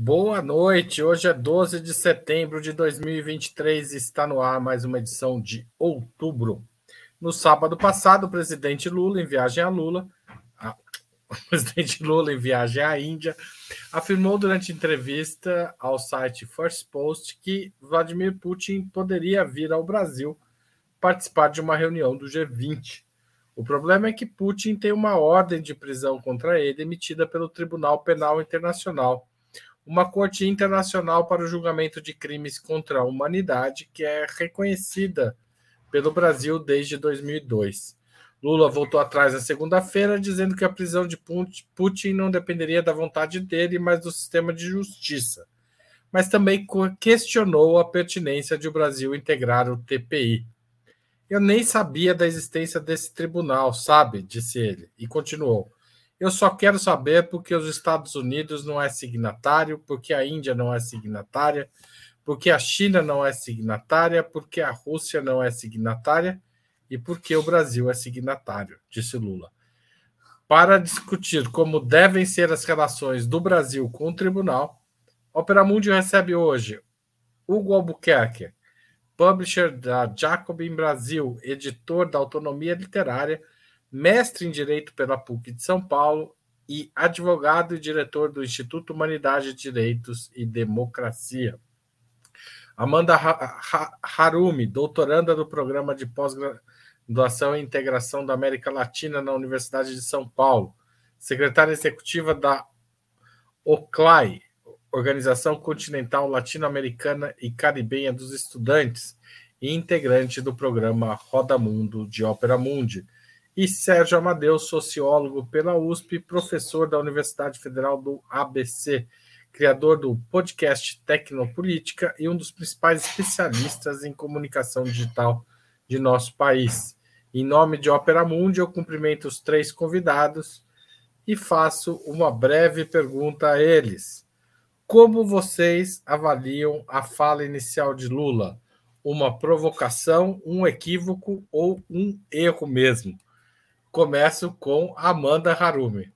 Boa noite. Hoje é 12 de setembro de 2023 e está no ar mais uma edição de outubro. No sábado passado, o presidente Lula, em viagem a Lula, a, o presidente Lula, em viagem à Índia, afirmou durante entrevista ao site First Post que Vladimir Putin poderia vir ao Brasil participar de uma reunião do G20. O problema é que Putin tem uma ordem de prisão contra ele emitida pelo Tribunal Penal Internacional uma corte internacional para o julgamento de crimes contra a humanidade, que é reconhecida pelo Brasil desde 2002. Lula voltou atrás na segunda-feira, dizendo que a prisão de Putin não dependeria da vontade dele, mas do sistema de justiça. Mas também questionou a pertinência de o Brasil integrar o TPI. Eu nem sabia da existência desse tribunal, sabe? disse ele, e continuou. Eu só quero saber porque os Estados Unidos não é signatário, porque a Índia não é signatária, porque a China não é signatária, porque a Rússia não é signatária e porque o Brasil é signatário, disse Lula. Para discutir como devem ser as relações do Brasil com o tribunal, Opera Mundi recebe hoje Hugo Albuquerque, publisher da Jacobin Brasil, editor da Autonomia Literária mestre em Direito pela PUC de São Paulo e advogado e diretor do Instituto Humanidade, Direitos e Democracia. Amanda Harumi, doutoranda do Programa de Pós-Graduação e Integração da América Latina na Universidade de São Paulo, secretária executiva da OCLAI, Organização Continental Latino-Americana e Caribenha dos Estudantes, e integrante do programa Roda Mundo de Ópera Mundi e Sérgio Amadeu, sociólogo pela USP, professor da Universidade Federal do ABC, criador do podcast Tecnopolítica e um dos principais especialistas em comunicação digital de nosso país. Em nome de Opera Mundi, eu cumprimento os três convidados e faço uma breve pergunta a eles. Como vocês avaliam a fala inicial de Lula? Uma provocação, um equívoco ou um erro mesmo? Começo com Amanda Harumi.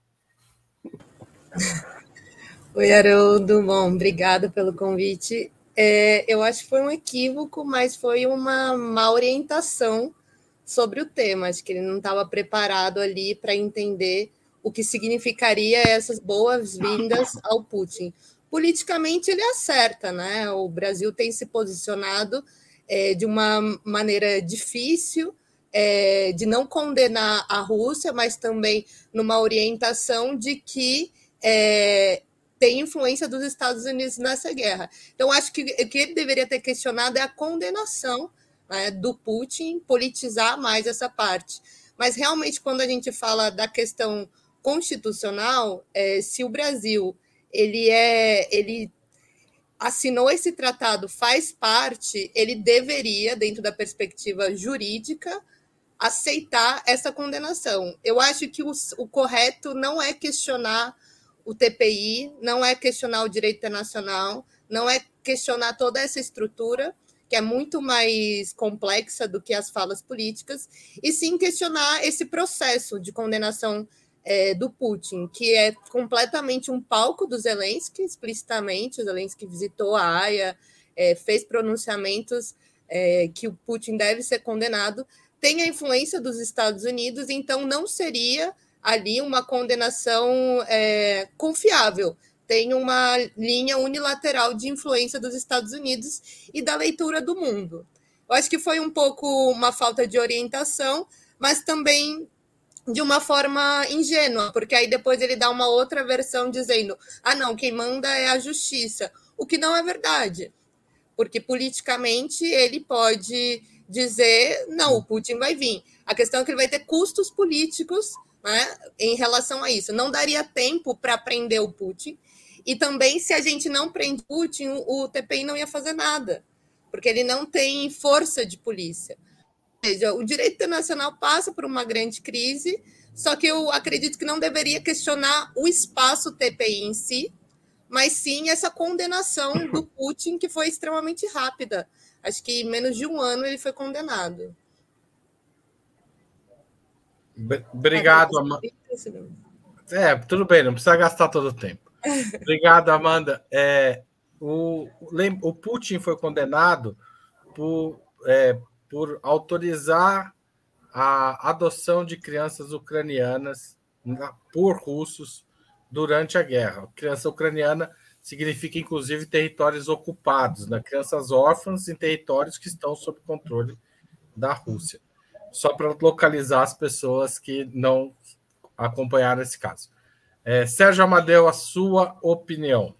Oi, Haroldo. Bom, obrigada pelo convite. É, eu acho que foi um equívoco, mas foi uma má orientação sobre o tema. Acho que ele não estava preparado ali para entender o que significaria essas boas-vindas ao Putin. Politicamente, ele acerta, né? O Brasil tem se posicionado é, de uma maneira difícil é, de não condenar a Rússia, mas também numa orientação de que é, tem influência dos Estados Unidos nessa guerra. Então, acho que o que ele deveria ter questionado é a condenação né, do Putin politizar mais essa parte. Mas realmente, quando a gente fala da questão constitucional, é, se o Brasil ele é ele assinou esse tratado, faz parte, ele deveria, dentro da perspectiva jurídica, aceitar essa condenação. Eu acho que o, o correto não é questionar o TPI, não é questionar o direito internacional, não é questionar toda essa estrutura, que é muito mais complexa do que as falas políticas, e sim questionar esse processo de condenação é, do Putin, que é completamente um palco do Zelensky, explicitamente. O Zelensky visitou a Haia, é, fez pronunciamentos é, que o Putin deve ser condenado, tem a influência dos Estados Unidos, então não seria ali uma condenação é, confiável. Tem uma linha unilateral de influência dos Estados Unidos e da leitura do mundo. Eu acho que foi um pouco uma falta de orientação, mas também de uma forma ingênua, porque aí depois ele dá uma outra versão dizendo: ah, não, quem manda é a justiça, o que não é verdade, porque politicamente ele pode dizer, não, o Putin vai vir. A questão é que ele vai ter custos políticos né, em relação a isso. Não daria tempo para prender o Putin. E também, se a gente não prende Putin, o TPI não ia fazer nada, porque ele não tem força de polícia. Ou seja, o direito internacional passa por uma grande crise, só que eu acredito que não deveria questionar o espaço TPI em si, mas sim essa condenação do Putin, que foi extremamente rápida acho que em menos de um ano ele foi condenado. Obrigado, Amanda. É, tudo bem, não precisa gastar todo o tempo. Obrigado, Amanda. É, o, o Putin foi condenado por, é, por autorizar a adoção de crianças ucranianas por russos durante a guerra. Criança ucraniana significa, inclusive, territórios ocupados, né? crianças órfãs em territórios que estão sob controle da Rússia. Só para localizar as pessoas que não acompanharam esse caso. É, Sérgio Amadeu, a sua opinião.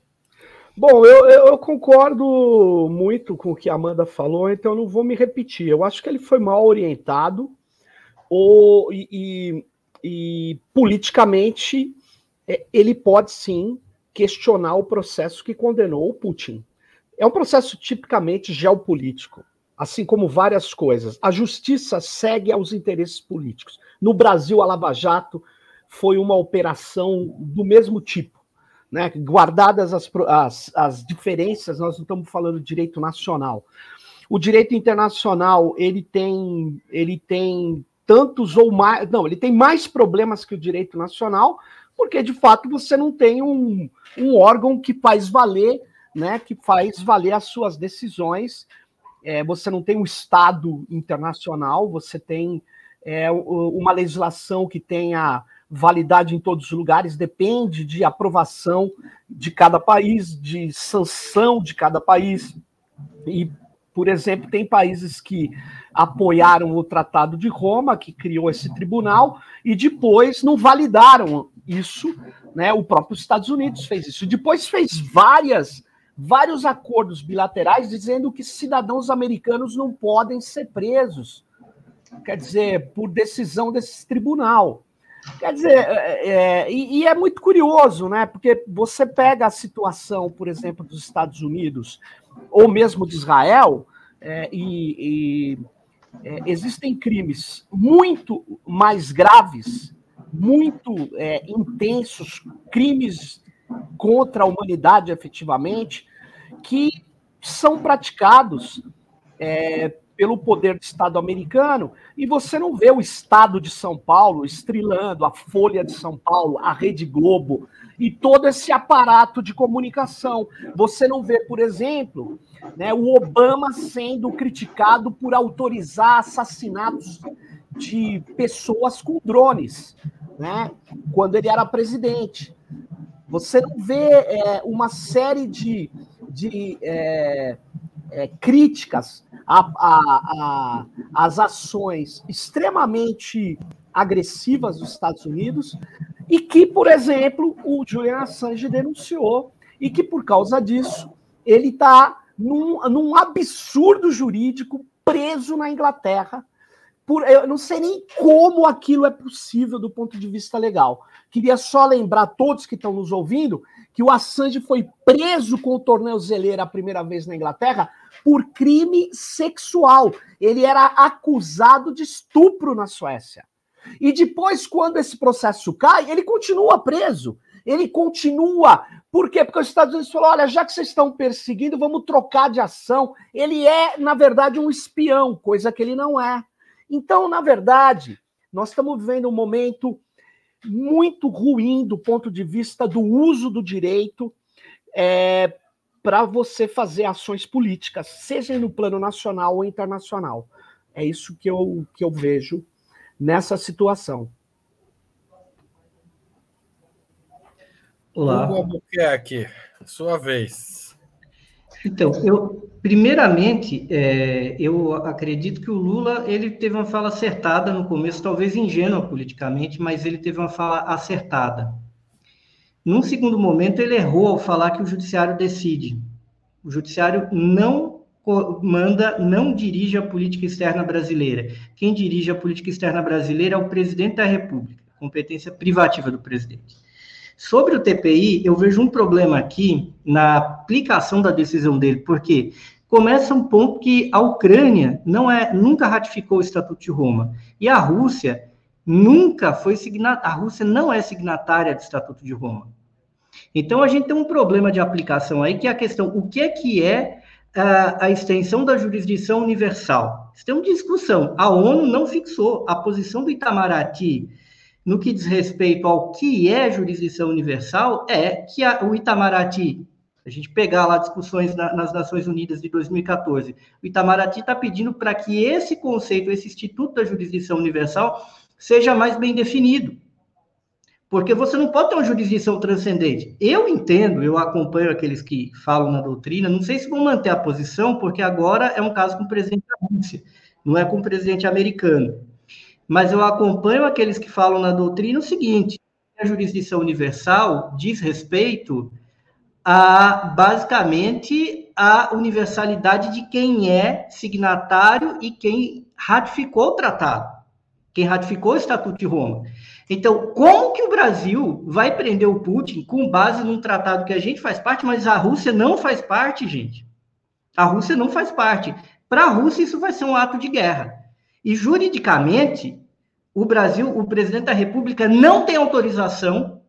Bom, eu, eu, concordo muito com o que a Amanda falou, então não vou me repetir. Eu acho que ele foi mal orientado ou, e, e, e politicamente é, ele pode sim questionar o processo que condenou o Putin. É um processo tipicamente geopolítico, assim como várias coisas. A justiça segue aos interesses políticos. No Brasil, a Lava Jato foi uma operação do mesmo tipo. Né? Guardadas as, as, as diferenças, nós não estamos falando de direito nacional. O direito internacional ele tem, ele tem tantos ou mais. Não, ele tem mais problemas que o direito nacional, porque de fato você não tem um, um órgão que faz valer, né? Que faz valer as suas decisões. É, você não tem um Estado internacional, você tem é, uma legislação que tenha validade em todos os lugares, depende de aprovação de cada país, de sanção de cada país. E, por exemplo, tem países que apoiaram o Tratado de Roma, que criou esse tribunal, e depois não validaram isso, né? O próprio Estados Unidos fez isso. Depois fez várias vários acordos bilaterais dizendo que cidadãos americanos não podem ser presos. Quer dizer, por decisão desse tribunal. Quer dizer, é, é, e, e, é muito curioso, né? Porque você pega a situação, por exemplo, dos Estados Unidos, ou mesmo de Israel, é, e, e é, existem crimes muito mais graves, muito é, intensos, crimes contra a humanidade, efetivamente, que são praticados é, pelo poder do Estado americano, e você não vê o Estado de São Paulo estrilando a Folha de São Paulo, a Rede Globo e todo esse aparato de comunicação. Você não vê, por exemplo, né, o Obama sendo criticado por autorizar assassinatos de pessoas com drones, né, quando ele era presidente. Você não vê é, uma série de, de é, é, críticas as ações extremamente agressivas dos Estados Unidos e que, por exemplo, o Julian Assange denunciou e que, por causa disso, ele está num, num absurdo jurídico preso na Inglaterra. Por, eu não sei nem como aquilo é possível do ponto de vista legal. Queria só lembrar todos que estão nos ouvindo que o Assange foi preso com o tornozeleira a primeira vez na Inglaterra por crime sexual. Ele era acusado de estupro na Suécia. E depois, quando esse processo cai, ele continua preso. Ele continua. Por quê? Porque os Estados Unidos falaram: olha, já que vocês estão perseguindo, vamos trocar de ação. Ele é, na verdade, um espião, coisa que ele não é. Então, na verdade, nós estamos vivendo um momento muito ruim do ponto de vista do uso do direito é, para você fazer ações políticas, seja no plano nacional ou internacional. É isso que eu, que eu vejo nessa situação. Olá. Hugo Albuquerque, sua vez. Então, eu primeiramente é, eu acredito que o Lula ele teve uma fala acertada no começo, talvez ingênua politicamente, mas ele teve uma fala acertada. Num segundo momento, ele errou ao falar que o judiciário decide. O judiciário não manda, não dirige a política externa brasileira. Quem dirige a política externa brasileira é o presidente da República, competência privativa do presidente. Sobre o TPI, eu vejo um problema aqui na aplicação da decisão dele, porque começa um ponto que a Ucrânia não é, nunca ratificou o Estatuto de Roma e a Rússia nunca foi signatária, a Rússia não é signatária do Estatuto de Roma. Então a gente tem um problema de aplicação aí que é a questão o que é que é a, a extensão da jurisdição universal. Isso tem uma discussão. A ONU não fixou a posição do Itamaraty no que diz respeito ao que é jurisdição universal, é que a, o Itamaraty, a gente pegar lá discussões na, nas Nações Unidas de 2014, o Itamaraty está pedindo para que esse conceito, esse Instituto da Jurisdição Universal, seja mais bem definido. Porque você não pode ter uma jurisdição transcendente. Eu entendo, eu acompanho aqueles que falam na doutrina, não sei se vão manter a posição, porque agora é um caso com o presidente da Rússia, não é com o presidente americano. Mas eu acompanho aqueles que falam na doutrina o seguinte: a jurisdição universal diz respeito a basicamente a universalidade de quem é signatário e quem ratificou o tratado, quem ratificou o Estatuto de Roma. Então, como que o Brasil vai prender o Putin com base num tratado que a gente faz parte, mas a Rússia não faz parte, gente? A Rússia não faz parte. Para a Rússia, isso vai ser um ato de guerra. E juridicamente, o Brasil, o presidente da República, não tem autorização,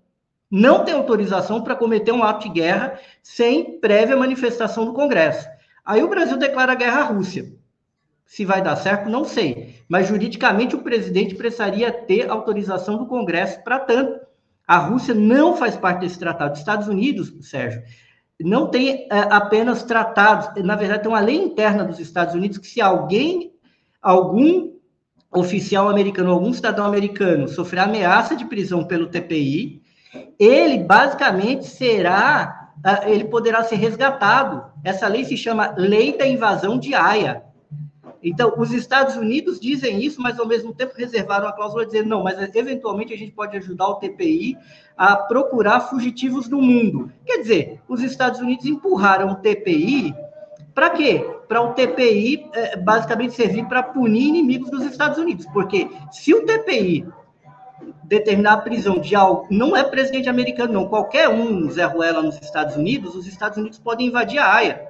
não tem autorização para cometer um ato de guerra sem prévia manifestação do Congresso. Aí o Brasil declara guerra à Rússia. Se vai dar certo, não sei. Mas juridicamente o presidente precisaria ter autorização do Congresso para tanto. A Rússia não faz parte desse tratado. Os Estados Unidos, Sérgio, não tem é, apenas tratados. Na verdade, tem uma lei interna dos Estados Unidos que se alguém, algum oficial americano, algum cidadão americano sofrer ameaça de prisão pelo TPI, ele basicamente será, é, ele poderá ser resgatado. Essa lei se chama Lei da Invasão de Haia. Então, os Estados Unidos dizem isso, mas ao mesmo tempo reservaram a cláusula dizendo não, mas eventualmente a gente pode ajudar o TPI a procurar fugitivos do mundo. Quer dizer, os Estados Unidos empurraram o TPI para quê? Para o TPI é, basicamente servir para punir inimigos dos Estados Unidos, porque se o TPI determinar a prisão de algo, não é presidente americano, não, qualquer um, Zé Ruela, nos Estados Unidos, os Estados Unidos podem invadir a AIA.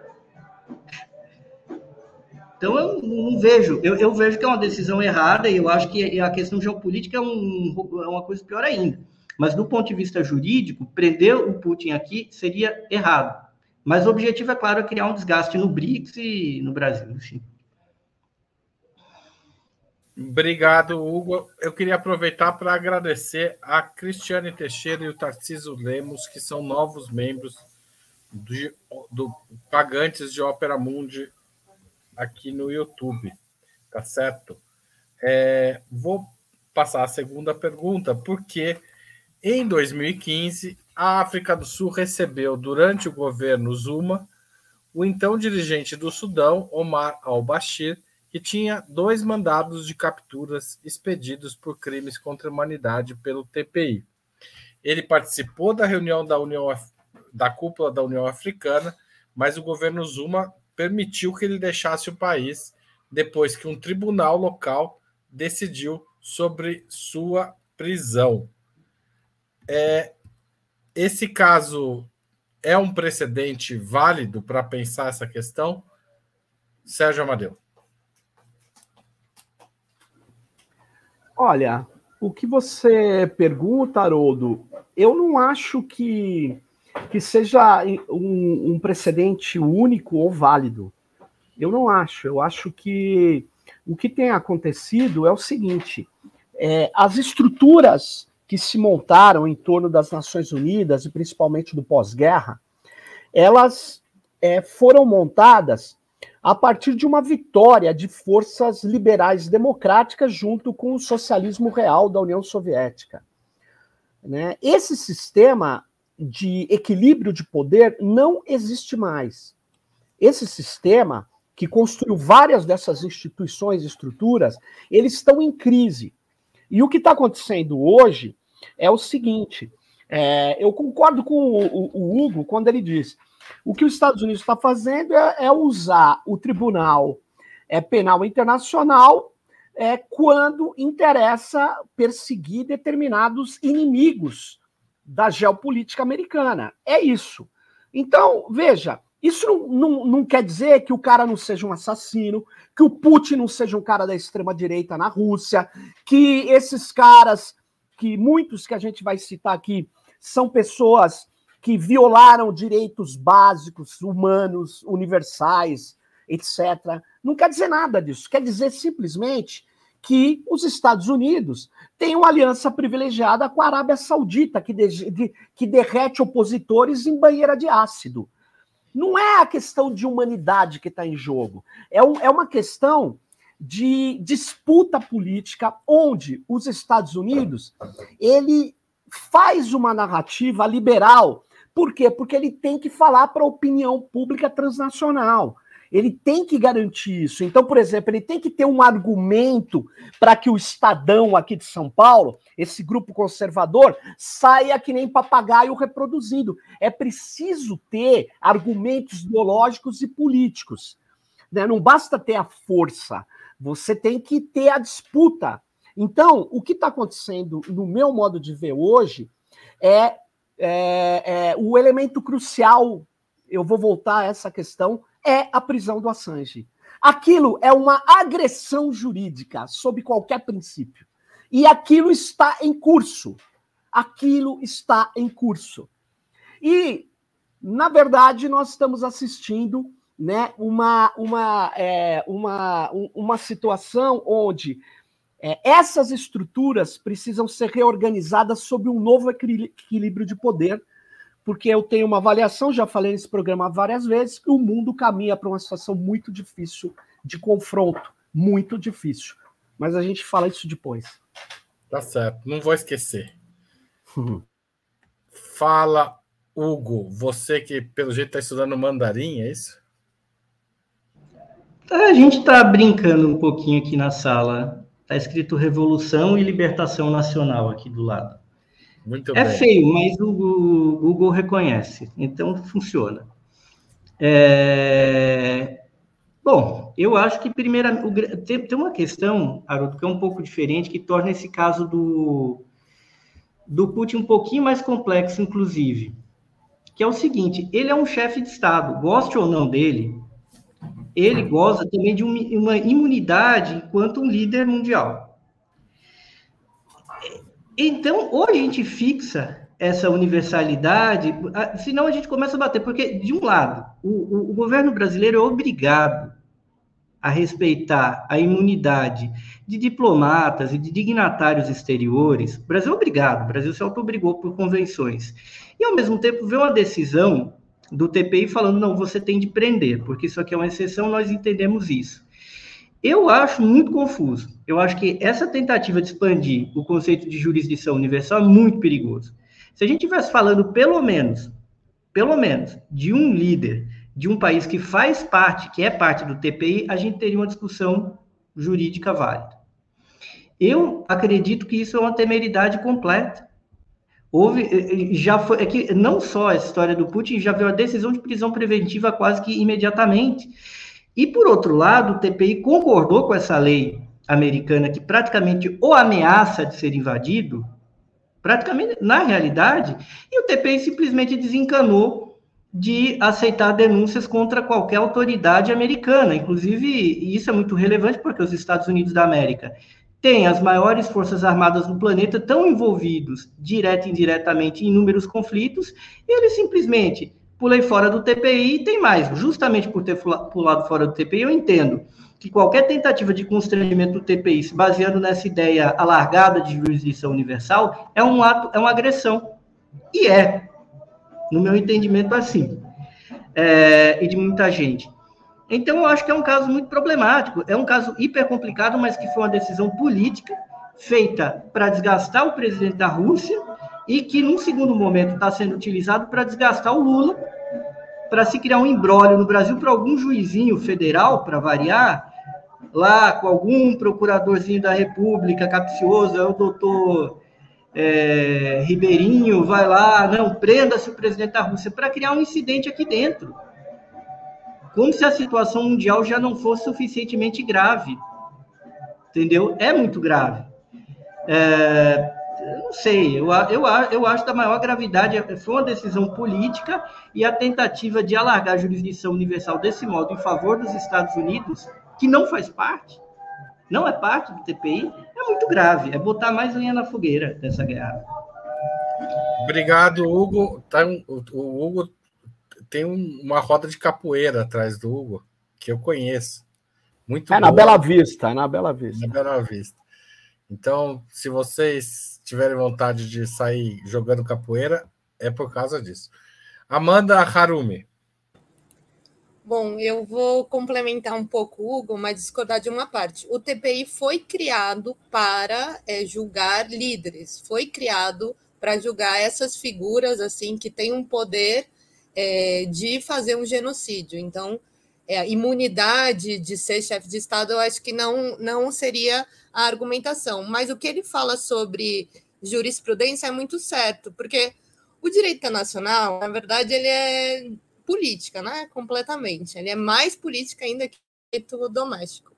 Então, eu não vejo, eu, eu, vejo que é uma decisão errada e eu acho que a questão geopolítica é, um, é uma coisa pior ainda. Mas, do ponto de vista jurídico, prender o Putin aqui seria errado. Mas o objetivo, é claro, é criar um desgaste no BRICS e no Brasil, enfim. Obrigado, Hugo. Eu queria aproveitar para agradecer a Cristiane Teixeira e o Tarciso Lemos, que são novos membros do, Pagantes de Ópera Mundi aqui no YouTube, tá certo? É, vou passar a segunda pergunta, porque em 2015 a África do Sul recebeu, durante o governo Zuma, o então dirigente do Sudão, Omar al-Bashir, que tinha dois mandados de capturas expedidos por crimes contra a humanidade pelo TPI. Ele participou da reunião da União da cúpula da União Africana, mas o governo Zuma permitiu que ele deixasse o país depois que um tribunal local decidiu sobre sua prisão. É, esse caso é um precedente válido para pensar essa questão? Sérgio Amadeu. Olha, o que você pergunta, Haroldo, eu não acho que que seja um, um precedente único ou válido. Eu não acho. Eu acho que o que tem acontecido é o seguinte: é, as estruturas que se montaram em torno das Nações Unidas e principalmente do pós-guerra, elas é, foram montadas a partir de uma vitória de forças liberais democráticas junto com o socialismo real da União Soviética. Né? Esse sistema de equilíbrio de poder não existe mais. Esse sistema, que construiu várias dessas instituições e estruturas, eles estão em crise. E o que está acontecendo hoje é o seguinte: é, eu concordo com o, o, o, Hugo quando ele diz o que os Estados Unidos está fazendo é, é, usar o Tribunal é, Penal Internacional é, quando interessa perseguir determinados inimigos da geopolítica americana. É isso. Então, veja, isso não, não, não, quer dizer que o cara não seja um assassino, que o Putin não seja um cara da extrema-direita na Rússia, que esses caras, que muitos que a gente vai citar aqui, são pessoas que violaram direitos básicos, humanos, universais, etc. Não quer dizer nada disso. Quer dizer simplesmente que os Estados Unidos têm uma aliança privilegiada com a Arábia Saudita, que, de, de, que derrete opositores em banheira de ácido. Não é a questão de humanidade que está em jogo, é, um, é uma questão de disputa política onde os Estados Unidos ele faz uma narrativa liberal. Por quê? Porque ele tem que falar para a opinião pública transnacional. Ele tem que garantir isso. Então, por exemplo, ele tem que ter um argumento para que o Estadão aqui de São Paulo, esse grupo conservador, saia que nem papagaio reproduzindo. É preciso ter argumentos ideológicos e políticos. Né? Não basta ter a força, você tem que ter a disputa. Então, o que está acontecendo, no meu modo de ver hoje, é, é, é o elemento crucial. Eu vou voltar a essa questão é a prisão do Assange. Aquilo é uma agressão jurídica sob qualquer princípio. E aquilo está em curso. Aquilo está em curso. E, na verdade, nós estamos assistindo né, uma, uma, é, uma, uma situação onde é, essas estruturas precisam ser reorganizadas sob um novo equilíbrio de poder porque eu tenho uma avaliação, já falei nesse programa várias vezes, que o mundo caminha para uma situação muito difícil de confronto, muito difícil. Mas a gente fala isso depois. Tá certo, não vou esquecer. Uhum. Fala, Hugo, você que pelo jeito está estudando mandarim, é isso? A gente está brincando um pouquinho aqui na sala. Está escrito Revolução e Libertação Nacional aqui do lado. Muito é bem. feio, mas o Google reconhece, então funciona. É... Bom, eu acho que primeira tem, tem uma questão, Haroldo, que é um pouco diferente, que torna esse caso do, do Putin um pouquinho mais complexo, inclusive. Que é o seguinte: ele é um chefe de Estado, goste ou não dele, ele goza também de uma imunidade enquanto um líder mundial. Então, ou a gente fixa essa universalidade, senão a gente começa a bater, porque, de um lado, o, o governo brasileiro é obrigado a respeitar a imunidade de diplomatas e de dignatários exteriores. O Brasil é obrigado, o Brasil se auto-obrigou por convenções. E, ao mesmo tempo, vê uma decisão do TPI falando, não, você tem de prender, porque isso aqui é uma exceção, nós entendemos isso. Eu acho muito confuso. Eu acho que essa tentativa de expandir o conceito de jurisdição universal é muito perigoso. Se a gente estivesse falando, pelo menos, pelo menos, de um líder de um país que faz parte, que é parte do TPI, a gente teria uma discussão jurídica válida. Eu acredito que isso é uma temeridade completa. Houve, eh, eh, já foi, é que não só essa história do Putin, já veio a decisão de prisão preventiva quase que imediatamente. E, por outro lado, o TPI concordou com essa lei americana que praticamente o ameaça de ser invadido, praticamente na realidade, e o TPI simplesmente desencanou de aceitar denúncias contra qualquer autoridade americana. Inclusive, isso é muito relevante porque os Estados Unidos da América têm as maiores forças armadas do planeta, tão envolvidos, direto e indiretamente, em inúmeros conflitos, e eles simplesmente pulei fora do TPI e tem mais. Justamente por ter pulado fora do TPI, eu entendo que qualquer tentativa de constrangimento do TPI, se baseando nessa ideia alargada de jurisdição universal, é um ato, é uma agressão. E é, no meu entendimento, assim. É, e de muita gente. Então, eu acho que é um caso muito problemático. É um caso hiper complicado, mas que foi uma decisão política feita para desgastar o presidente da Rússia e que, num segundo momento, está sendo utilizado para desgastar o Lula, para se criar um embrólio no Brasil para algum juizinho federal, para variar, lá com algum procuradorzinho da República capcioso, é o doutor é, Ribeirinho, vai lá, não, prenda-se o presidente da Rússia, para criar um incidente aqui dentro. Como se a situação mundial já não fosse suficientemente grave. Entendeu? É muito grave. É, não sei, eu, eu, eu acho da maior gravidade, foi uma decisão política e a tentativa de alargar a jurisdição universal desse modo em favor dos Estados Unidos, que não faz parte, não é parte do TPI, é muito grave, é botar mais lenha na fogueira dessa guerra. Obrigado, Hugo. Tá, o Hugo tem uma roda de capoeira atrás do Hugo, que eu conheço. Muito é boa. na Bela Vista, é na Bela Vista. Na Bela Vista. Então, se vocês tiverem vontade de sair jogando capoeira, é por causa disso. Amanda Harumi. Bom, eu vou complementar um pouco o Hugo, mas discordar de uma parte. O TPI foi criado para é, julgar líderes, foi criado para julgar essas figuras assim que têm um poder é, de fazer um genocídio. Então, é, a imunidade de ser chefe de Estado, eu acho que não, não seria a argumentação. Mas o que ele fala sobre jurisprudência é muito certo, porque o direito internacional, na verdade, ele é política, né? Completamente. Ele é mais política ainda que o direito doméstico.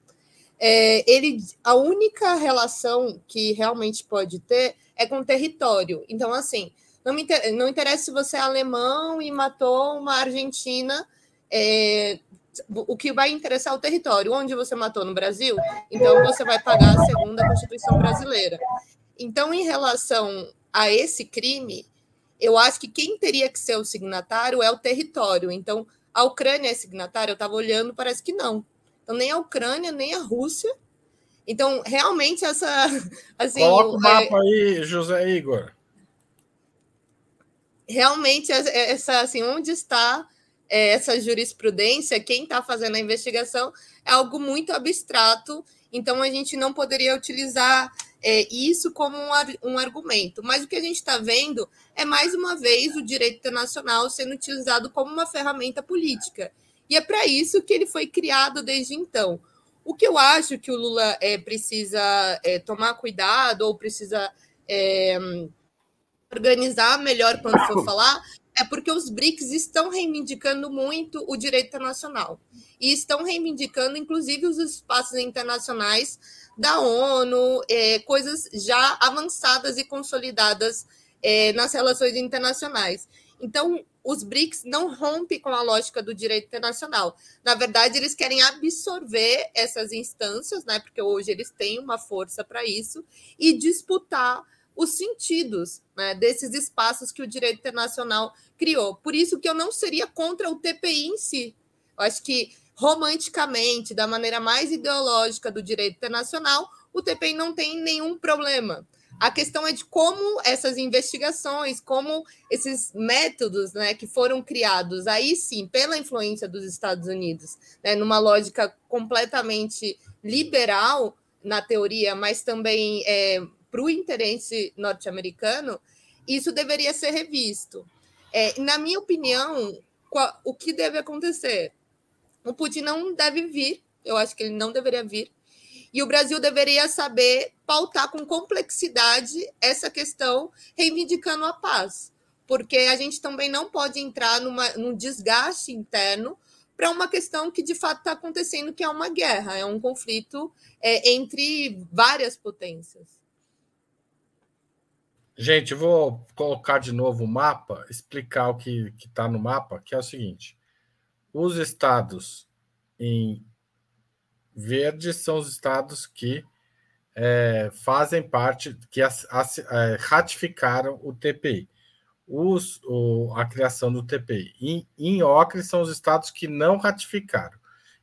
É, ele, a única relação que realmente pode ter é com o território. Então, assim, não, me, não interessa se você é alemão e matou uma argentina, é, o que vai interessar é o território. Onde você matou no Brasil, então você vai pagar a Constituição brasileira. Então, em relação a esse crime, eu acho que quem teria que ser o signatário é o território. Então, a Ucrânia é signatária? Eu estava olhando, parece que não. Então, nem a Ucrânia, nem a Rússia. Então, realmente, essa. Assim, Coloca o mapa é, aí, José Igor. Realmente, essa, assim, onde está é, essa jurisprudência, quem está fazendo a investigação, é algo muito abstrato. Então, a gente não poderia utilizar é, isso como um, um argumento. Mas o que a gente está vendo é, mais uma vez, o direito internacional sendo utilizado como uma ferramenta política. E é para isso que ele foi criado desde então. O que eu acho que o Lula é, precisa é, tomar cuidado ou precisa é, organizar melhor quando for falar é porque os BRICS estão reivindicando muito o direito internacional e estão reivindicando, inclusive, os espaços internacionais da ONU, é, coisas já avançadas e consolidadas é, nas relações internacionais. Então, os BRICS não rompem com a lógica do direito internacional. Na verdade, eles querem absorver essas instâncias, né, porque hoje eles têm uma força para isso, e disputar os sentidos né, desses espaços que o direito internacional criou. Por isso que eu não seria contra o TPI em si. Eu acho que romanticamente, da maneira mais ideológica do direito internacional, o TPI não tem nenhum problema. A questão é de como essas investigações, como esses métodos né, que foram criados, aí sim, pela influência dos Estados Unidos, né, numa lógica completamente liberal na teoria, mas também é, para o interesse norte-americano, isso deveria ser revisto. É, na minha opinião, qual, o que deve acontecer? O Putin não deve vir, eu acho que ele não deveria vir, e o Brasil deveria saber pautar com complexidade essa questão, reivindicando a paz, porque a gente também não pode entrar numa, num desgaste interno para uma questão que de fato está acontecendo, que é uma guerra, é um conflito é, entre várias potências. Gente, eu vou colocar de novo o mapa, explicar o que está no mapa, que é o seguinte: os estados em verde são os estados que é, fazem parte, que as, as, é, ratificaram o TPI, os, o, a criação do TPI. Em, em ocre são os estados que não ratificaram.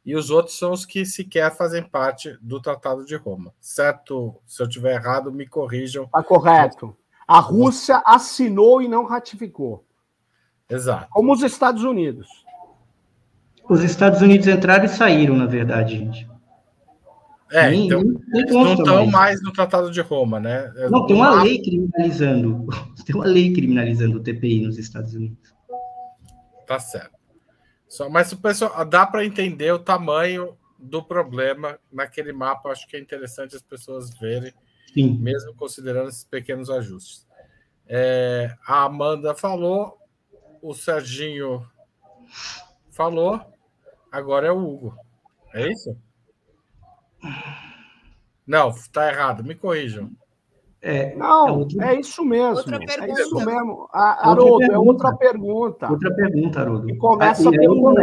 E os outros são os que sequer fazem parte do Tratado de Roma. Certo? Se eu tiver errado, me corrijam. Está correto. A Rússia assinou e não ratificou. Exato. Como os Estados Unidos. Os Estados Unidos entraram e saíram, na verdade, gente. É, nem, então, nem não estão mais. mais. no Tratado de Roma, né? Não, tem uma lei criminalizando. Tem uma lei criminalizando o TPI nos Estados Unidos. Tá certo. Só, mas o pessoal dá para entender o tamanho do problema naquele mapa. Acho que é interessante as pessoas verem, Sim. mesmo considerando esses pequenos ajustes. É, a Amanda falou, o Serginho falou, agora é o Hugo. É isso? Não, está errado. Me corrijam. É, não, é, é, isso mesmo. Outra pergunta. É isso mesmo. Haroldo, é outra pergunta. Outra pergunta, Haroldo. E começa ah, comigo.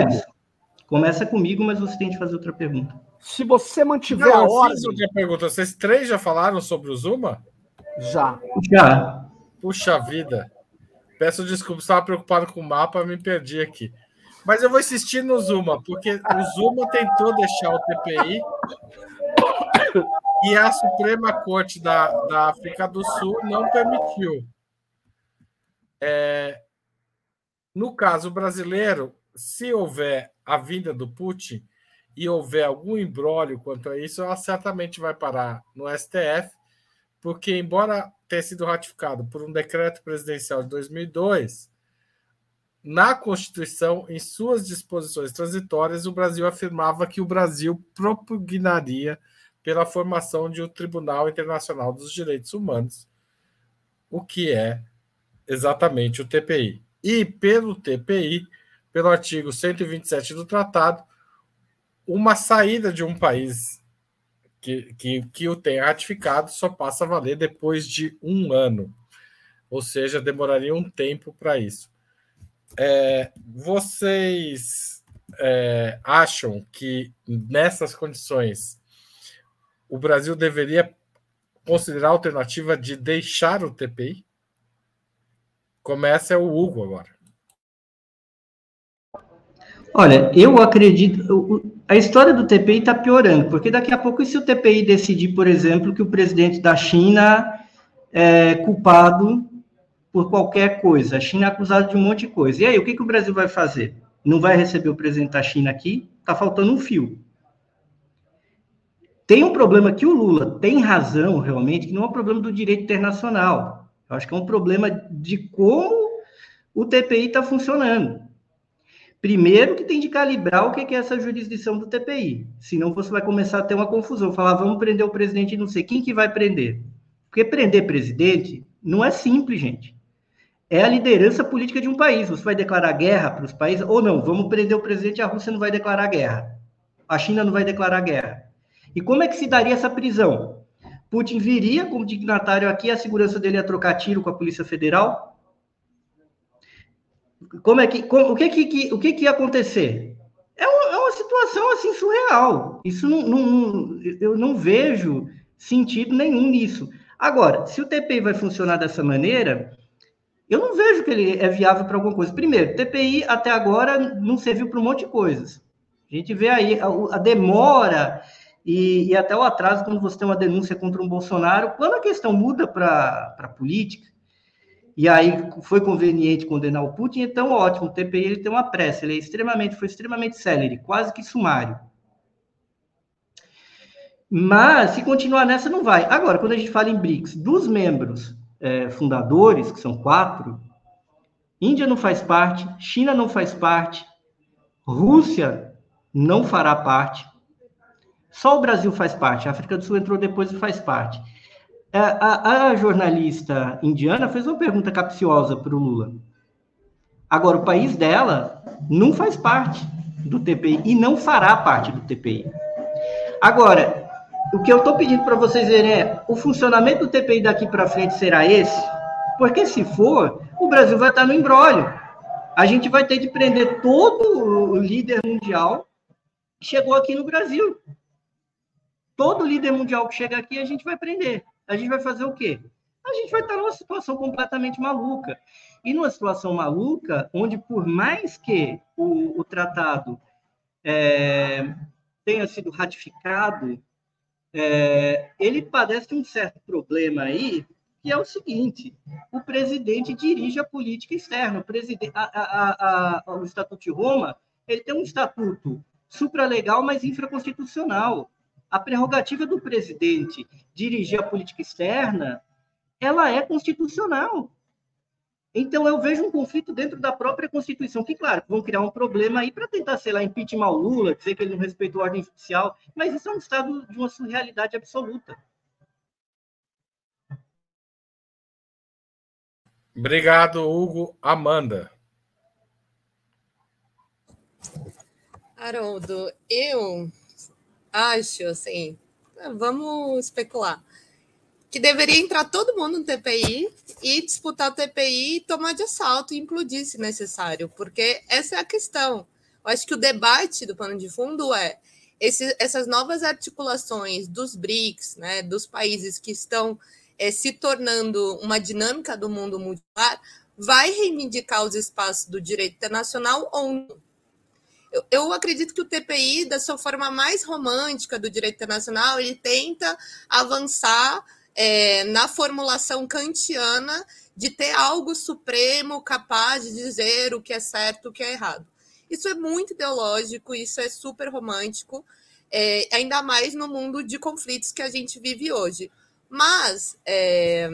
Começa comigo, mas você tem que fazer outra pergunta. Se você mantiver não, a ordem... Fiz outra pergunta. Vocês três já falaram sobre o Zuma? Já. Já. Puxa vida. Peço desculpa, estava preocupado com o mapa, me perdi aqui. Mas eu vou insistir no Zuma, porque o Zuma tentou deixar o TPI e a Suprema Corte da, da África do Sul não permitiu. É, no caso brasileiro, se houver a vinda do Putin e houver algum embrólio quanto a isso, ela certamente vai parar no STF, porque, embora tenha sido ratificado por um decreto presidencial de 2002, na Constituição, em suas disposições transitórias, o Brasil afirmava que o Brasil propugnaria pela formação de um Tribunal Internacional dos Direitos Humanos, o que é exatamente o TPI. E pelo TPI, pelo artigo 127 do tratado, uma saída de um país que, que, que o tenha ratificado só passa a valer depois de um ano. Ou seja, demoraria um tempo para isso. É, vocês é, acham que nessas condições o Brasil deveria considerar a alternativa de deixar o TPI? Começa o Hugo agora. Olha, eu acredito. A história do TPI está piorando, porque daqui a pouco, se o TPI decidir, por exemplo, que o presidente da China é culpado por qualquer coisa, a China é acusada de um monte de coisa. E aí, o que, que o Brasil vai fazer? Não vai receber o presidente da China aqui? Está faltando um fio. Tem um problema que o Lula tem razão, realmente, que não é um problema do direito internacional. Eu acho que é um problema de como o TPI está funcionando. Primeiro que tem de calibrar o que é essa jurisdição do TPI. Senão você vai começar a ter uma confusão. Falar, vamos prender o presidente não sei quem que vai prender. Porque prender presidente não é simples, gente. É a liderança política de um país. Você vai declarar guerra para os países ou não? Vamos prender o presidente, a Rússia não vai declarar guerra. A China não vai declarar guerra. E como é que se daria essa prisão? Putin viria como dignatário aqui, a segurança dele ia trocar tiro com a Polícia Federal? Como é que, como, o que que, o que que ia acontecer? É uma, é uma situação assim surreal. Isso não, não, eu não vejo sentido nenhum nisso. Agora, se o TPI vai funcionar dessa maneira, eu não vejo que ele é viável para alguma coisa. Primeiro, TPI até agora não serviu para um monte de coisas. A gente vê aí a, a demora e, e, até o atraso quando você tem uma denúncia contra um Bolsonaro, quando a questão muda para política, e aí foi conveniente condenar o Putin, então ótimo, o TPI ele tem uma pressa, ele é extremamente, foi extremamente célere, quase que sumário. Mas, se continuar nessa, não vai. Agora, quando a gente fala em BRICS, dos membros é, fundadores, que são quatro, Índia não faz parte, China não faz parte, Rússia não fará parte, só o Brasil faz parte, a África do Sul entrou depois e faz parte. A, é, a, a jornalista indiana fez uma pergunta capciosa para o Lula. Agora, o país dela não faz parte do TPI e não fará parte do TPI. Agora, o que eu estou pedindo para vocês verem é: o funcionamento do TPI daqui para frente será esse? Porque se for, o Brasil vai estar no embrólio. A gente vai ter de prender todo o líder mundial que chegou aqui no Brasil. Todo líder mundial que chega aqui, a gente vai prender. A gente vai fazer o quê? A gente vai estar numa situação completamente maluca. E numa situação maluca, onde por mais que o, o tratado é, tenha sido ratificado, é, ele padece um certo problema aí, que é o seguinte: o presidente dirige a política externa. O, presidente, a, a, a, o Estatuto de Roma ele tem um estatuto supralegal, mas infraconstitucional a prerrogativa do presidente dirigir a política externa, ela é constitucional. Então, eu vejo um conflito dentro da própria Constituição, que, claro, vão criar um problema aí para tentar, sei lá, impeachment o Lula, dizer que ele não respeitou a ordem oficial, mas isso é um estado de uma surrealidade absoluta. Obrigado, Hugo. Amanda. Haroldo, eu acho, assim, vamos especular, que deveria entrar todo mundo no TPI e disputar o TPI e tomar de assalto e implodir se necessário, porque essa é a questão. Eu acho que o debate do pano de fundo é esse, essas novas articulações dos BRICS, né, dos países que estão é, se tornando uma dinâmica do mundo multipolar, vai reivindicar os espaços do direito internacional ou não? Eu, eu, acredito que o TPI, da sua forma mais romântica do direito internacional, ele tenta avançar é, na formulação kantiana de ter algo supremo capaz de dizer o que é certo, o que é errado. Isso é muito ideológico, isso é super romântico, é, ainda mais no mundo de conflitos que a gente vive hoje. Mas é,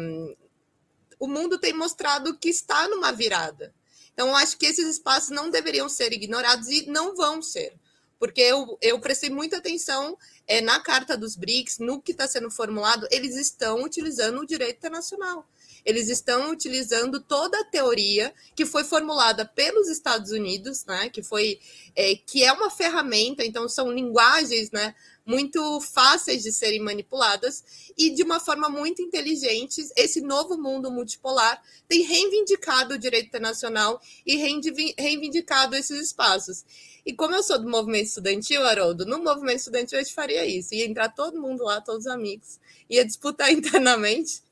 o mundo tem mostrado que está numa virada. Então, acho que esses espaços não deveriam ser ignorados e não vão ser, porque eu, eu prestei muita atenção é, na carta dos BRICS, no que está sendo formulado, eles estão utilizando o direito internacional. Eles estão utilizando toda a teoria que foi formulada pelos Estados Unidos, né, que foi é, que é uma ferramenta, então são linguagens, né, muito fáceis de serem manipuladas e de uma forma muito inteligente, esse novo mundo multipolar tem reivindicado o direito internacional e reivindicado esses espaços. E como eu sou do movimento estudantil, Haroldo, no movimento estudantil a gente faria isso, ia entrar todo mundo lá, todos os amigos, ia disputar internamente,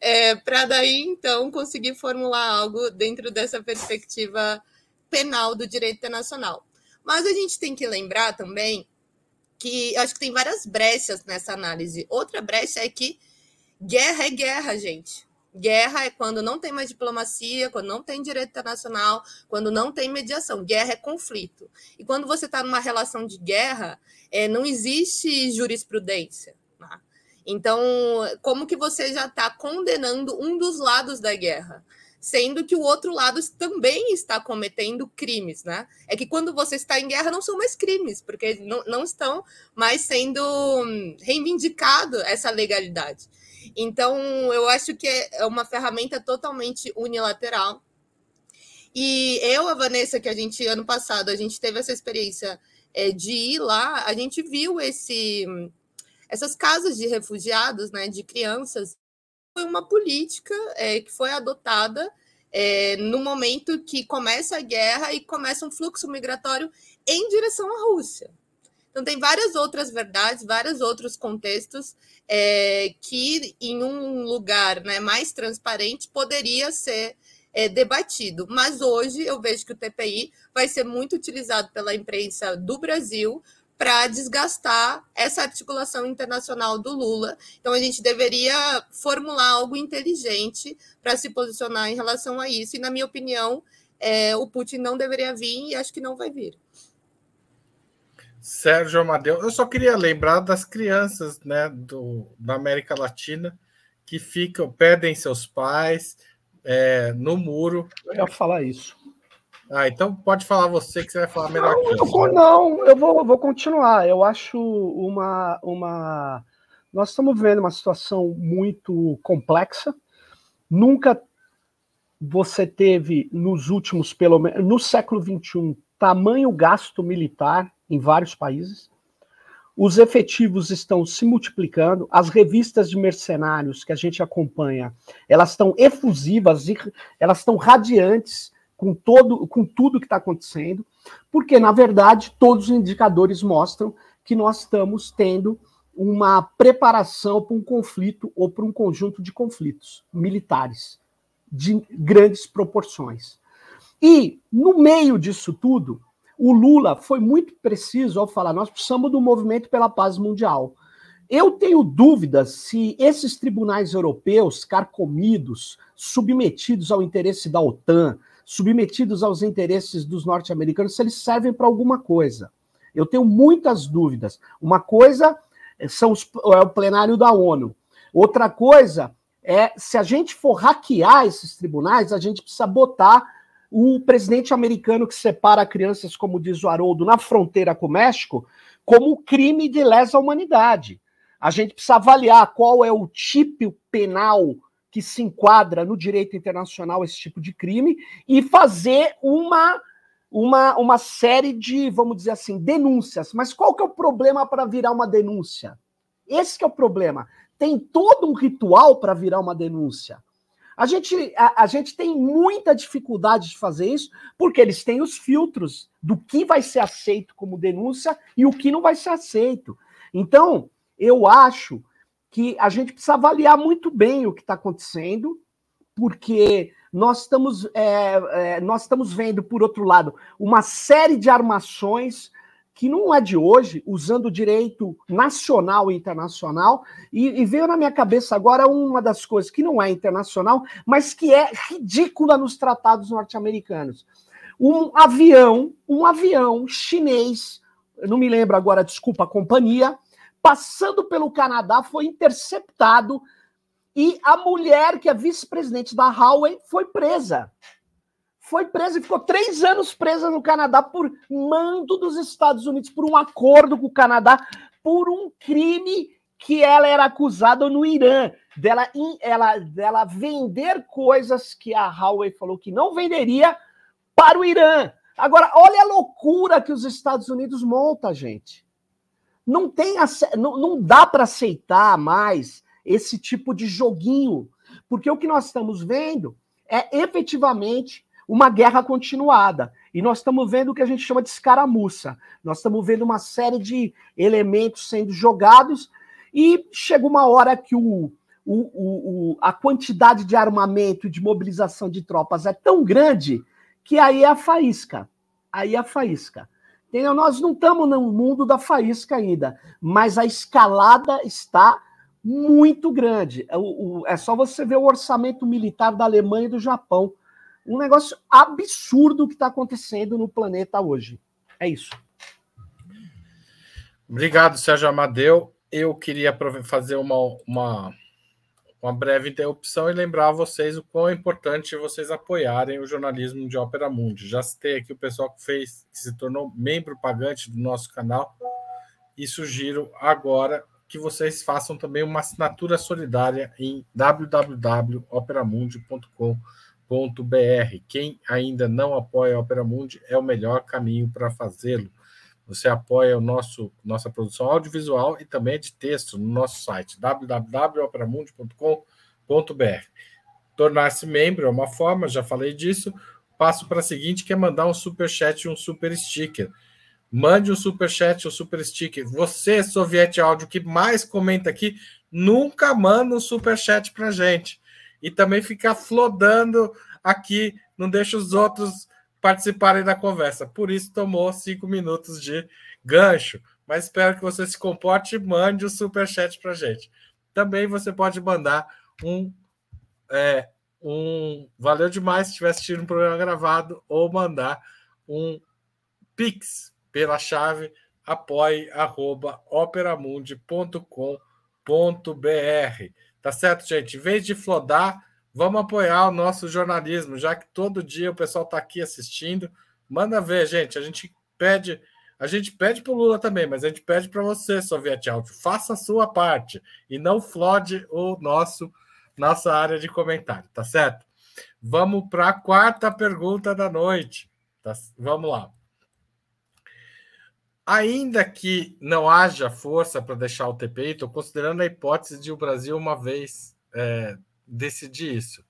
é, para daí então conseguir formular algo dentro dessa perspectiva penal do direito internacional. Mas a gente tem que lembrar também que acho que tem várias brechas nessa análise. Outra brecha é que guerra é guerra, gente. Guerra é quando não tem mais diplomacia, quando não tem direito internacional, quando não tem mediação. Guerra é conflito. E quando você está numa relação de guerra, é, não existe jurisprudência. Né? Então, como que você já está condenando um dos lados da guerra? Sendo que o outro lado também está cometendo crimes, né? É que quando você está em guerra não são mais crimes, porque não, não estão mais sendo hum, reivindicado essa legalidade. Então, eu acho que é uma ferramenta totalmente unilateral. E eu, a Vanessa, que a gente, ano passado, a gente teve essa experiência é, de ir lá, a gente viu esse, hum, essas casas de refugiados, né, de crianças, foi uma política é, que foi adotada é, no momento que começa a guerra e começa um fluxo migratório em direção à Rússia. Então, tem várias outras verdades, vários outros contextos é, que, em um lugar né, mais transparente, poderia ser é, debatido. Mas hoje eu vejo que o TPI vai ser muito utilizado pela imprensa do Brasil para desgastar essa articulação internacional do Lula. Então, a gente deveria formular algo inteligente para se posicionar em relação a isso. E, na minha opinião, é, o Putin não deveria vir e acho que não vai vir. Sérgio Amadeu, eu só queria lembrar das crianças né, do, da América Latina que ficam, pedem seus pais é, no muro. Eu ia falar isso. Ah, então pode falar você que você vai falar melhor não, que eu. Não, eu vou, vou continuar. Eu acho uma, uma. Nós estamos vivendo uma situação muito complexa. Nunca você teve nos últimos, pelo menos no século XXI, tamanho gasto militar em vários países. Os efetivos estão se multiplicando, as revistas de mercenários que a gente acompanha, elas estão efusivas, elas estão radiantes com todo, com tudo que está acontecendo, porque na verdade todos os indicadores mostram que nós estamos tendo uma preparação para um conflito ou para um conjunto de conflitos militares de grandes proporções. E no meio disso tudo, o Lula foi muito preciso ao falar: nós precisamos do movimento pela paz mundial. Eu tenho dúvidas se esses tribunais europeus carcomidos, submetidos ao interesse da OTAN, submetidos aos interesses dos norte-americanos, se eles servem para alguma coisa. Eu tenho muitas dúvidas. Uma coisa são os, é o plenário da ONU. Outra coisa é se a gente for hackear esses tribunais, a gente precisa botar o presidente americano que separa crianças, como diz o Haroldo, na fronteira com o México, como crime de lesa humanidade. A gente precisa avaliar qual é o tipo penal que se enquadra no direito internacional esse tipo de crime e fazer uma, uma, uma série de, vamos dizer assim, denúncias. Mas qual que é o problema para virar uma denúncia? Esse é o problema. Tem todo um ritual para virar uma denúncia. A gente, a, a, gente tem muita dificuldade de fazer isso, porque eles têm os filtros do que vai ser aceito como denúncia e o que não vai ser aceito. Então, eu acho que a gente precisa avaliar muito bem o que está acontecendo, porque nós estamos, é, é, nós estamos vendo, por outro lado, uma série de armações que não é de hoje, usando o direito nacional e internacional, e, e, veio na minha cabeça agora uma das coisas que não é internacional, mas que é ridícula nos tratados norte-americanos. Um avião, um avião chinês, não me lembro agora, desculpa, a companhia, passando pelo Canadá, foi interceptado e a mulher, que é vice-presidente da Huawei, foi presa foi presa e ficou três anos presa no Canadá por mando dos Estados Unidos, por um acordo com o Canadá, por um crime que ela era acusada no Irã, dela, ela, dela vender coisas que a Huawei falou que não venderia para o Irã. Agora, olha a loucura que os Estados Unidos monta, gente. Não, tem, não, não dá para aceitar mais esse tipo de joguinho, porque o que nós estamos vendo é efetivamente uma guerra continuada. E nós estamos vendo o que a gente chama de escaramuça. Nós estamos vendo uma série de elementos sendo jogados e chega uma hora que o, o, o, a quantidade de armamento e de mobilização de tropas é tão grande que aí é a faísca. Aí é a faísca. Entendeu? Nós não estamos no mundo da faísca ainda, mas a escalada está muito grande. É, é só você ver o orçamento militar da Alemanha e do Japão um negócio absurdo que está acontecendo no planeta hoje. É isso. Obrigado, Sérgio Amadeu. Eu queria fazer uma, uma, uma breve interrupção e lembrar a vocês o quão é importante vocês apoiarem o jornalismo de Ópera Mundi. Já citei aqui o pessoal que fez, que se tornou membro pagante do nosso canal e sugiro agora que vocês façam também uma assinatura solidária em www.operamundi.com.br quem ainda não apoia a Opera Mundi é o melhor caminho para fazê-lo. Você apoia o nosso nossa produção audiovisual e também de texto no nosso site www.operamundi.com.br. Tornar-se membro é uma forma, já falei disso. Passo para a seguinte, que é mandar um super chat e um super sticker. Mande um super chat, um super sticker. Você, Soviete Áudio, que mais comenta aqui, nunca manda um super chat para gente e também ficar flodando aqui, não deixa os outros participarem da conversa. Por isso tomou cinco minutos de gancho. Mas espero que você se comporte e mande o um superchat para gente. Também você pode mandar um, é, um valeu demais se estiver assistindo um programa gravado ou mandar um pix pela chave apoie@operamundi.com.br. Tá certo, gente? Em vez de flodar, vamos apoiar o nosso jornalismo, já que todo dia o pessoal está aqui assistindo. Manda ver, gente. A gente pede, a gente pede para o Lula também, mas a gente pede para você, Soviet Áudio. Faça a sua parte e não flode o nosso nossa área de comentário, tá certo? Vamos para a quarta pergunta da noite. Tá? Vamos lá. Ainda que não haja força para deixar o TPI, estou considerando a hipótese de o Brasil uma vez é, decidir isso.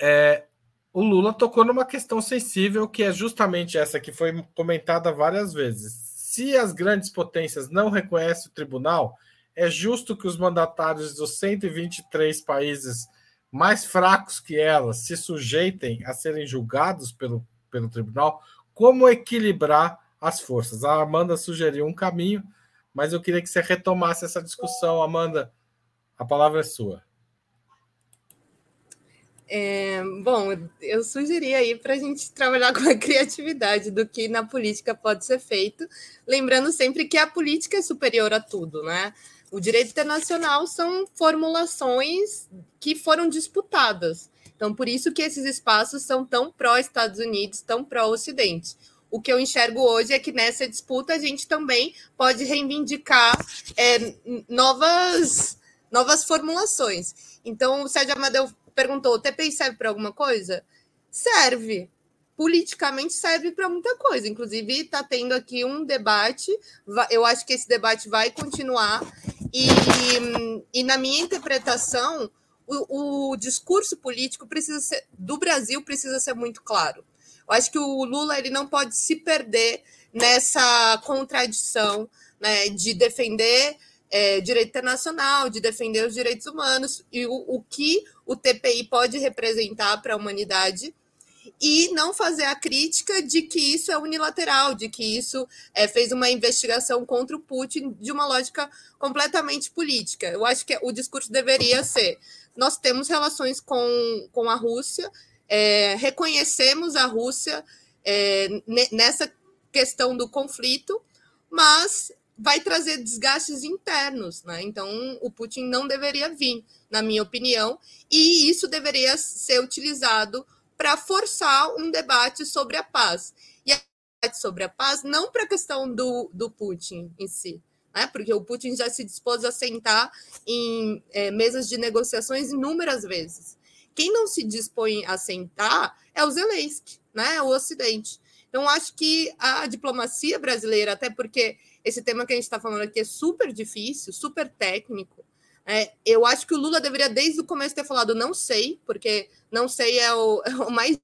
É, o Lula tocou numa questão sensível, que é justamente essa que foi comentada várias vezes. Se as grandes potências não reconhecem o tribunal, é justo que os mandatários dos 123 países mais fracos que elas se sujeitem a serem julgados pelo, pelo tribunal? Como equilibrar as forças. A Amanda sugeriu um caminho, mas eu queria que você retomasse essa discussão. Amanda, a palavra é sua. É, bom, eu sugeri aí para a gente trabalhar com a criatividade do que na política pode ser feito, lembrando sempre que a política é superior a tudo, né? O direito internacional são formulações que foram disputadas. Então, por isso que esses espaços são tão pró-Estados Unidos, tão pró-Ocidente o que eu enxergo hoje é que nessa disputa a gente também pode reivindicar é, novas, novas formulações. Então, o Sérgio Amadeu perguntou: o TPI serve para alguma coisa? Serve. Politicamente serve para muita coisa. Inclusive, está tendo aqui um debate. Eu acho que esse debate vai continuar. E, e na minha interpretação, o, o discurso político precisa ser, do Brasil precisa ser muito claro. Eu acho que o Lula ele não pode se perder nessa contradição né, de defender é, direito internacional, de defender os direitos humanos e o, o que o TPI pode representar para a humanidade e não fazer a crítica de que isso é unilateral, de que isso é, fez uma investigação contra o Putin de uma lógica completamente política. Eu acho que o discurso deveria ser: nós temos relações com, com a Rússia, é, reconhecemos a Rússia é, nessa questão do conflito, mas vai trazer desgastes internos, né? Então, o Putin não deveria vir, na minha opinião, e isso deveria ser utilizado para forçar um debate sobre a paz. E a debate sobre a paz não para a questão do, do Putin em si, né? porque o Putin já se dispôs a sentar em é, mesas de negociações inúmeras vezes. Quem não se dispõe a sentar é o Zelensky, né? o Ocidente. Então, acho que a diplomacia brasileira, até porque esse tema que a gente está falando aqui é super difícil, super técnico, é, eu acho que o Lula deveria, desde o começo, ter falado não sei, porque não sei é o, é o mais.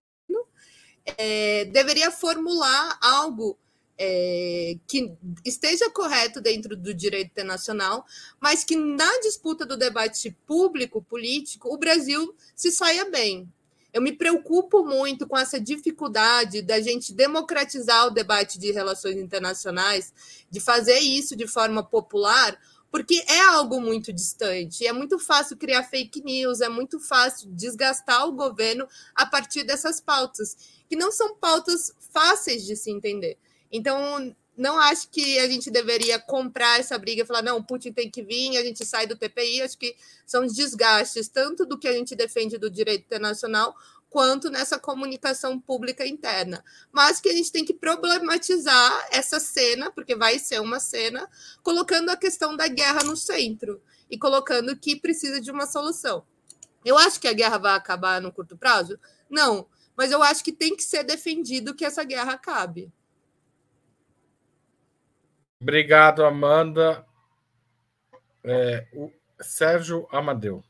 É, deveria formular algo é, que esteja correto dentro do direito internacional, mas que na disputa do debate público, político, o Brasil se saia bem. Eu me preocupo muito com essa dificuldade da gente democratizar o debate de relações internacionais, de fazer isso de forma popular, porque é algo muito distante. É muito fácil criar fake news, é muito fácil desgastar o governo a partir dessas pautas, que não são pautas fáceis de se entender. Então, não acho que a gente deveria comprar essa briga e falar, não, Putin tem que vir, a gente sai do TPI. Acho que são os desgastes, tanto do que a gente defende do direito internacional, quanto nessa comunicação pública interna. Mas que a gente tem que problematizar essa cena, porque vai ser uma cena, colocando a questão da guerra no centro e colocando que precisa de uma solução. Eu acho que a guerra vai acabar no curto prazo? Não, mas eu acho que tem que ser defendido que essa guerra acabe. Obrigado, Amanda. É, o Sérgio Amadeu.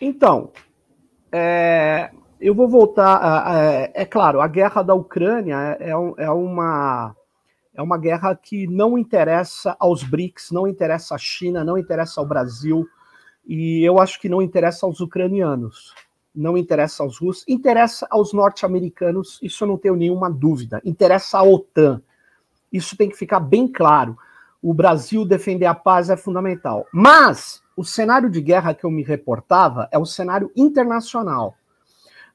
Então, é, eu vou voltar. É, é, claro, a guerra da Ucrânia é, é, é, uma, é uma guerra que não interessa aos BRICS, não interessa à China, não interessa ao Brasil, e eu acho que não interessa aos ucranianos, não interessa aos russos, interessa aos norte-americanos, isso eu não tenho nenhuma dúvida, interessa à OTAN. Isso tem que ficar bem claro. O Brasil defender a paz é fundamental. Mas o cenário de guerra que eu me reportava é o cenário internacional.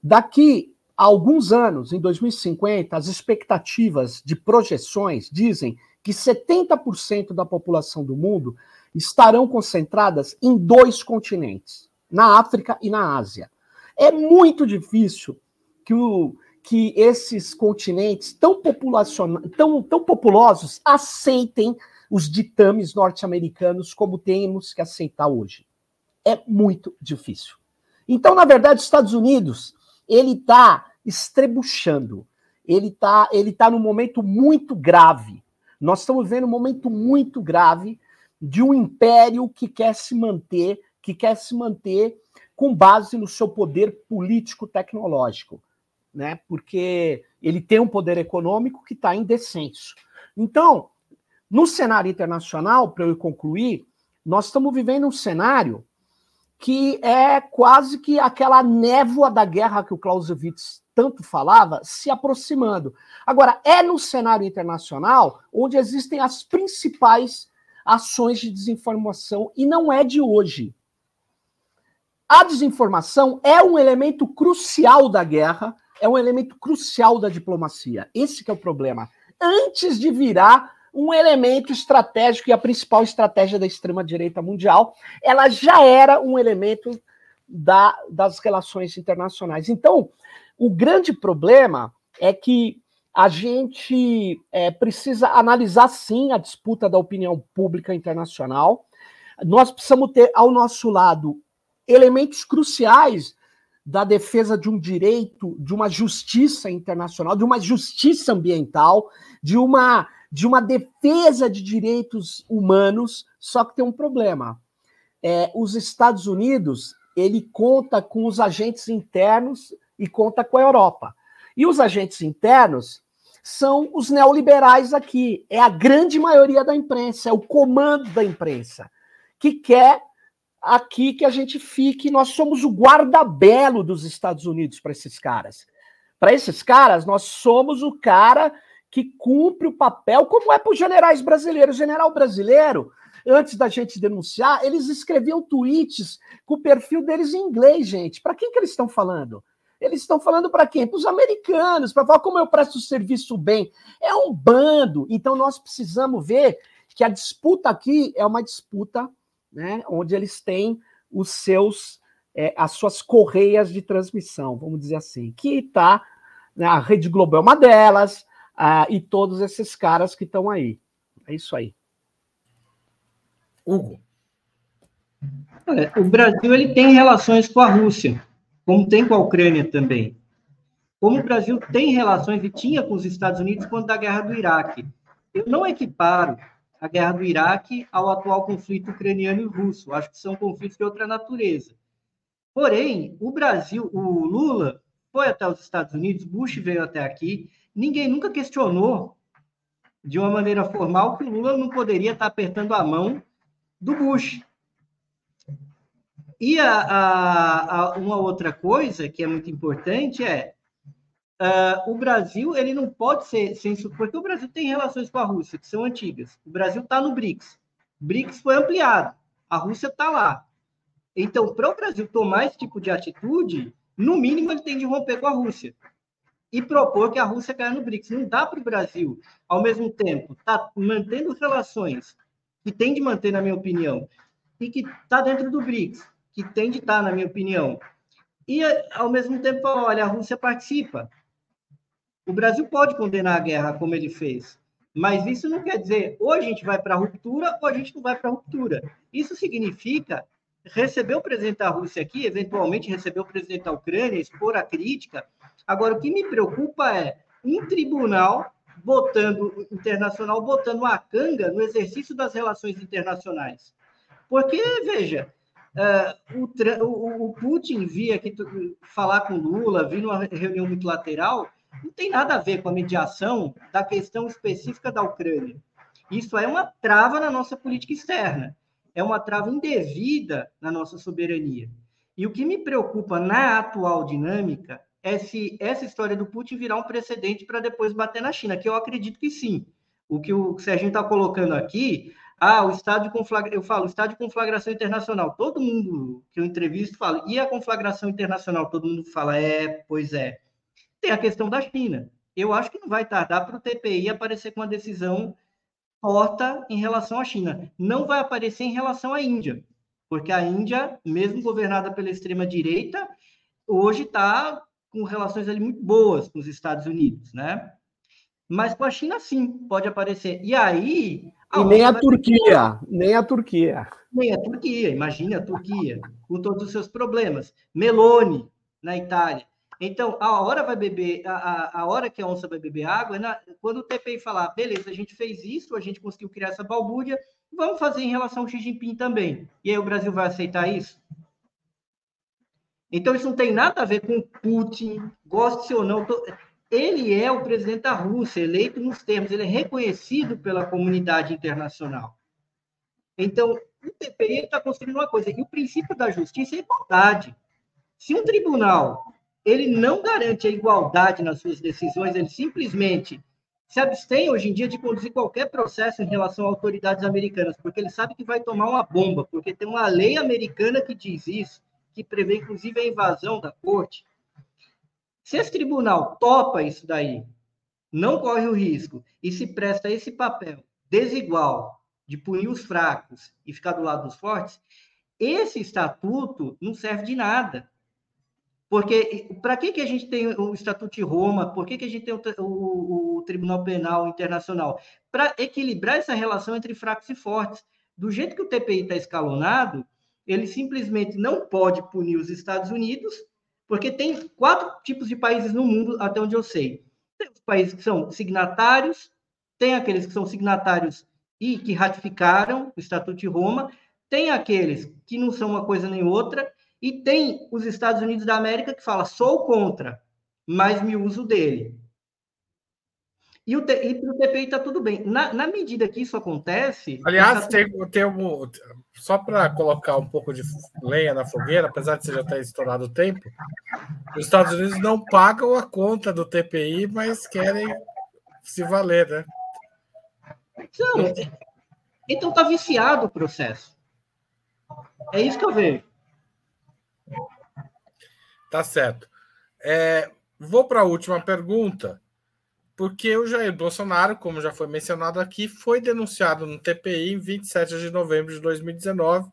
Daqui a alguns anos, em 2050, as expectativas de projeções dizem que 70% da população do mundo estarão concentradas em dois continentes, na África e na Ásia. É muito difícil que, o, que esses continentes tão, tão, tão populosos aceitem os ditames norte-americanos como temos que aceitar hoje. É muito difícil. Então, na verdade, os Estados Unidos, ele está estrebuchando. Ele está ele tá num momento muito grave. Nós estamos vendo um momento muito grave de um império que quer se manter, que quer se manter com base no seu poder político tecnológico, né? Porque ele tem um poder econômico que está em descenso. Então, no cenário internacional, para eu concluir, nós estamos vivendo um cenário que é quase que aquela névoa da guerra que o Clausewitz tanto falava se aproximando. Agora, é no cenário internacional onde existem as principais ações de desinformação e não é de hoje. A desinformação é um elemento crucial da guerra, é um elemento crucial da diplomacia. Esse é o problema. Antes de virar um elemento estratégico e a principal estratégia da extrema-direita mundial, ela já era um elemento da, das relações internacionais. Então, o grande problema é que a gente é, precisa analisar sim a disputa da opinião pública internacional. Nós precisamos ter ao nosso lado elementos cruciais da defesa de um direito, de uma justiça internacional, de uma justiça ambiental, de uma de uma defesa de direitos humanos, só que tem um problema. É, os Estados Unidos, ele conta com os agentes internos e conta com a Europa. E os agentes internos são os neoliberais aqui. É a grande maioria da imprensa, é o comando da imprensa, que quer aqui que a gente fique. Nós somos o guarda-belo dos Estados Unidos para esses caras. Para esses caras, nós somos o cara que cumpre o papel, como é para os generais brasileiros. O general brasileiro, antes da gente denunciar, eles escreviam tweets com o perfil deles em inglês, gente. Para quem que eles estão falando? Eles estão falando para quem? Para os americanos, para falar como eu presto serviço bem. É um bando. Então nós precisamos ver que a disputa aqui é uma disputa né, onde eles têm os seus é, as suas correias de transmissão, vamos dizer assim, que está né, a Rede Globo é uma delas, uh, e todos esses caras que estão aí. É isso aí. Hugo. O Brasil ele tem relações com a Rússia como tem com a Ucrânia também. Como o Brasil tem relações e tinha com os Estados Unidos quando da guerra do Iraque. Eu não equiparo a guerra do Iraque ao atual conflito ucraniano e russo. Acho que são conflitos de outra natureza. Porém, o Brasil, o Lula foi até os Estados Unidos, Bush veio até aqui, ninguém nunca questionou de uma maneira formal que o Lula não poderia estar apertando a mão do Bush. E a, a, a, uma outra coisa que é muito importante é uh, o Brasil ele não pode ser sem porque o Brasil tem relações com a Rússia que são antigas. O Brasil está no BRICS. BRICS foi ampliado. A Rússia está lá. Então, para o Brasil tomar esse tipo de atitude, no mínimo ele tem de romper com a Rússia e propor que a Rússia caia no BRICS. Não dá para o Brasil, ao mesmo tempo, tá mantendo relações que tem de manter, na minha opinião, e que está dentro do BRICS, que tem de estar, na minha opinião. E, ao mesmo tempo, olha, a Rússia participa. O Brasil pode condenar a guerra como ele fez, mas isso não quer dizer ou a gente vai para a ruptura ou a gente não vai para a ruptura. Isso significa receber o presidente da Rússia aqui, eventualmente receber o presidente da Ucrânia, expor a crítica. Agora, o que me preocupa é um tribunal botando internacional botando uma canga no exercício das relações internacionais. Porque, veja, Uh, o, o, Putin vir aqui falar com Lula, vir numa reunião multilateral, não tem nada a ver com a mediação da questão específica da Ucrânia. Isso é uma trava na nossa política externa, é uma trava indevida na nossa soberania. E o que me preocupa na atual dinâmica é se essa história do Putin virar um precedente para depois bater na China, que eu acredito que sim. O que o Serginho está colocando aqui, ah, o estado de conflagração, eu falo, estado de conflagração internacional. Todo mundo que eu entrevisto fala, e a conflagração internacional? Todo mundo fala, é, pois é. Tem a questão da China. Eu acho que não vai tardar para o TPI aparecer com uma decisão porta em relação à China. Não vai aparecer em relação à Índia, porque a Índia, mesmo governada pela extrema-direita, hoje está com relações ali muito boas com os Estados Unidos, né? Mas com a China, sim, pode aparecer. E aí, e nem a Turquia, nem a Turquia. Nem a Turquia, imagine a Turquia, com todos os seus problemas. Meloni, na Itália. Então, a hora vai beber, a, a hora que a onça vai beber água, é na, quando o TPI falar, beleza, a gente fez isso, a gente conseguiu criar essa balbúrdia, vamos fazer em relação ao Xi Jinping também. E aí o Brasil vai aceitar isso? Então, isso não tem nada a ver com Putin, goste ou não. Tô, ele é o presidente da Rússia, eleito nos termos, ele é reconhecido pela comunidade internacional. Então, o TPI está construindo uma coisa, e o princípio da justiça é igualdade. Se um tribunal ele não garante a igualdade nas suas decisões, ele simplesmente se abstém hoje em dia de conduzir qualquer processo em relação a autoridades americanas, porque ele sabe que vai tomar uma bomba, porque tem uma lei americana que diz isso, que prevê inclusive a invasão da corte. Se esse tribunal topa isso daí, não corre o risco e se presta esse papel desigual de punir os fracos e ficar do lado dos fortes, esse estatuto não serve de nada. Porque para que, que a gente tem o Estatuto de Roma? Por que, que a gente tem o, o, o Tribunal Penal Internacional? Para equilibrar essa relação entre fracos e fortes. Do jeito que o TPI está escalonado, ele simplesmente não pode punir os Estados Unidos porque tem quatro tipos de países no mundo, até onde eu sei. Tem os países que são signatários, tem aqueles que são signatários e que ratificaram o Estatuto de Roma, tem aqueles que não são uma coisa nem outra, e tem os Estados Unidos da América que fala, sou contra, mas me uso dele. E, o, e para o TPI está tudo bem. Na, na, medida que isso acontece. Aliás, tem, tem um, só para colocar um pouco de lenha na fogueira, apesar de você já ter estourado o tempo, os Estados Unidos não pagam a conta do TPI, mas querem se valer, né? Não, então está viciado o processo. É isso que eu vejo. Tá certo. É, vou para a última pergunta porque o Jair Bolsonaro, como já foi mencionado aqui, foi denunciado no TPI em 27 de novembro de 2019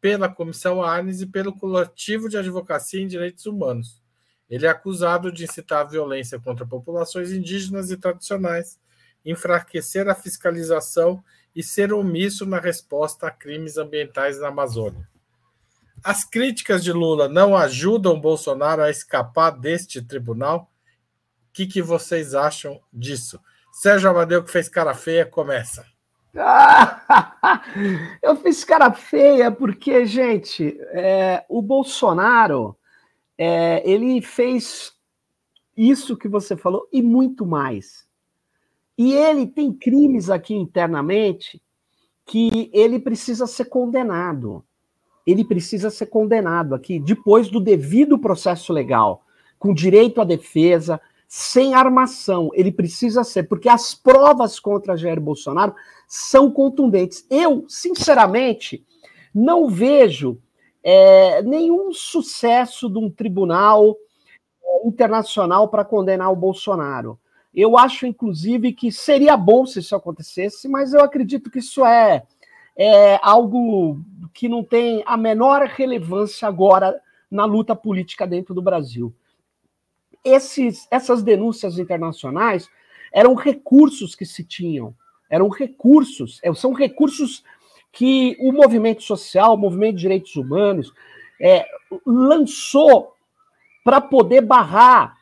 pela Comissão Arnes e pelo Coletivo de Advocacia em Direitos Humanos. Ele é acusado de incitar violência contra populações indígenas e tradicionais, enfraquecer a fiscalização e ser omisso na resposta a crimes ambientais na Amazônia. As críticas de Lula não ajudam Bolsonaro a escapar deste tribunal? que, que vocês acham disso? Sérgio Amadeu, que fez cara feia, começa. eu fiz cara feia porque, gente, é, o Bolsonaro é, ele fez isso que você falou e muito mais. E ele tem crimes aqui internamente que ele precisa ser condenado. Ele precisa ser condenado aqui depois do devido processo legal, com direito à defesa, sem armação. Ele precisa ser, porque as provas contra Jair Bolsonaro são contundentes. Eu, sinceramente, não vejo é, nenhum sucesso de um tribunal é, internacional para condenar o Bolsonaro. Eu acho, inclusive, que seria bom se isso acontecesse, mas eu acredito que isso é, é algo que não tem a menor relevância agora na luta política dentro do Brasil. Esses, essas denúncias internacionais eram recursos que se tinham, eram recursos, é, são recursos que o movimento social, o movimento de direitos humanos, é, lançou para poder barrar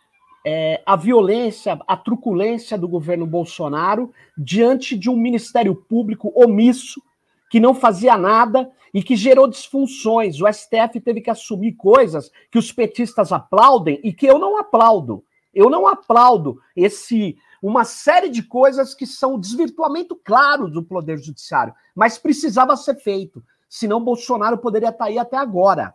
é, a violência, a truculência do governo Bolsonaro diante de um Ministério Público omisso, que não fazia nada e que gerou disfunções. O STF teve que assumir coisas que os petistas aplaudem e que eu não aplaudo. Eu não aplaudo esse uma série de coisas que são desvirtuamento claro do poder judiciário, mas precisava ser feito, senão Bolsonaro poderia estar aí até agora.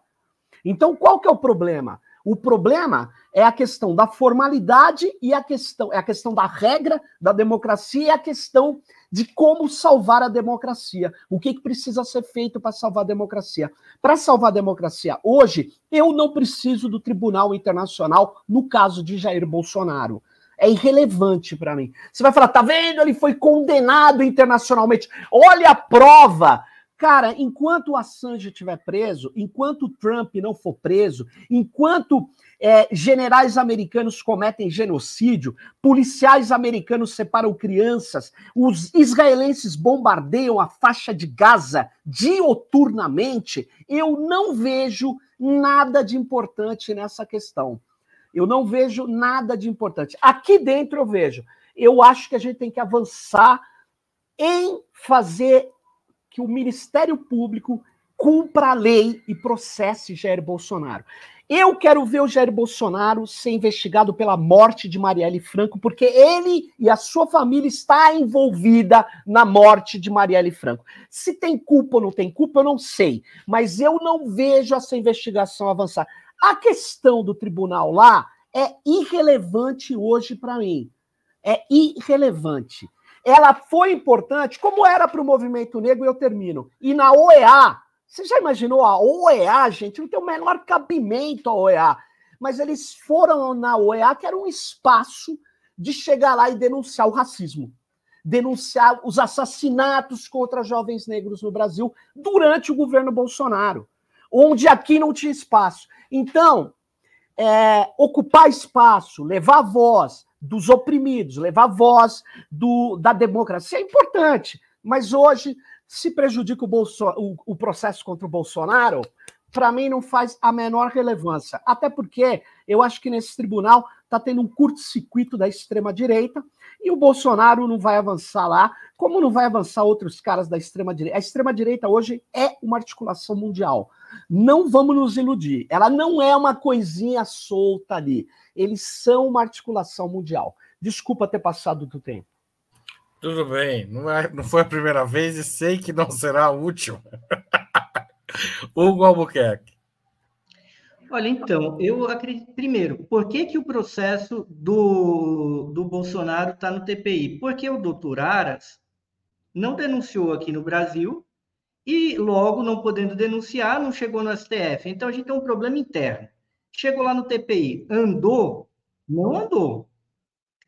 Então, qual que é o problema? O problema é a questão da formalidade e a questão é a questão da regra da democracia e a questão de como salvar a democracia. O que, que precisa ser feito para salvar a democracia? Para salvar a democracia hoje, eu não preciso do Tribunal Internacional no caso de Jair Bolsonaro. É irrelevante para mim. Você vai falar, tá vendo? Ele foi condenado internacionalmente. Olha a prova Cara, enquanto o Assange estiver preso, enquanto o Trump não for preso, enquanto é, generais americanos cometem genocídio, policiais americanos separam crianças, os israelenses bombardeiam a faixa de Gaza dioturnamente, eu não vejo nada de importante nessa questão. Eu não vejo nada de importante. Aqui dentro eu vejo. Eu acho que a gente tem que avançar em fazer que o Ministério Público cumpra a lei e processe Jair Bolsonaro. Eu quero ver o Jair Bolsonaro ser investigado pela morte de Marielle Franco, porque ele e a sua família está envolvida na morte de Marielle Franco. Se tem culpa ou não tem culpa, eu não sei, mas eu não vejo essa investigação avançar. A questão do tribunal lá é irrelevante hoje para mim. É irrelevante ela foi importante, como era para o movimento negro, e eu termino. E na OEA, você já imaginou a OEA, gente? Não tem o menor cabimento a OEA. Mas eles foram na OEA, que era um espaço de chegar lá e denunciar o racismo, denunciar os assassinatos contra jovens negros no Brasil durante o governo Bolsonaro, onde aqui não tinha espaço. Então, é, ocupar espaço, levar voz, dos oprimidos, levar voz do, da democracia. É importante, mas hoje se prejudica o, Bolso, o, o processo contra o Bolsonaro, para mim não faz a menor relevância. Até porque eu acho que nesse tribunal está tendo um curto-circuito da extrema-direita e o Bolsonaro não vai avançar lá, como não vai avançar outros caras da extrema-direita. A extrema-direita hoje é uma articulação mundial. Não vamos nos iludir. Ela não é uma coisinha solta ali. Eles são uma articulação mundial. Desculpa ter passado do tempo. Tudo bem, não, é, não foi a primeira vez e sei que não será última. Hugo Albuquerque. Olha, então, eu acredito. Primeiro, por que, que o processo do, do Bolsonaro está no TPI? Porque o doutor Aras não denunciou aqui no Brasil e, logo, não podendo denunciar, não chegou no STF. Então, a gente tem um problema interno. Chegou lá no TPI, andou? Não andou.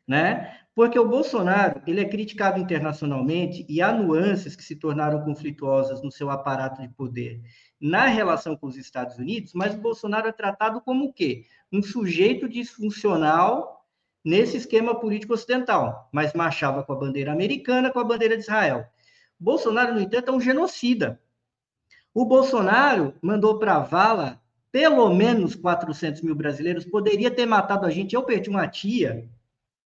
Né? Porque o Bolsonaro ele é criticado internacionalmente e há nuances que se tornaram conflituosas no seu aparato de poder na relação com os Estados Unidos, mas o Bolsonaro é tratado como o quê? Um sujeito disfuncional nesse esquema político ocidental, mas marchava com a bandeira americana, com a bandeira de Israel. Bolsonaro, no entanto, é um genocida. O Bolsonaro mandou para a vala pelo menos 400 mil brasileiros, poderia ter matado a gente. Eu perdi uma tia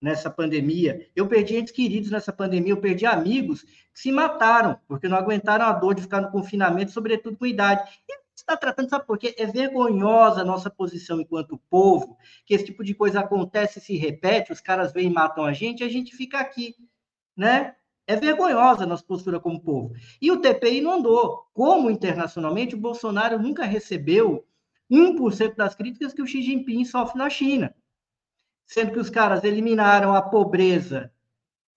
nessa pandemia, eu perdi entes queridos nessa pandemia, eu perdi amigos que se mataram, porque não aguentaram a dor de ficar no confinamento, sobretudo com idade. E está tratando, sabe por quê? É vergonhosa a nossa posição enquanto povo, que esse tipo de coisa acontece e se repete, os caras vêm e matam a gente, a gente fica aqui, né? É vergonhosa a nossa postura como povo. E o TPI não andou. Como internacionalmente, o Bolsonaro nunca recebeu 1% das críticas que o Xi Jinping sofre na China. Sendo que os caras eliminaram a pobreza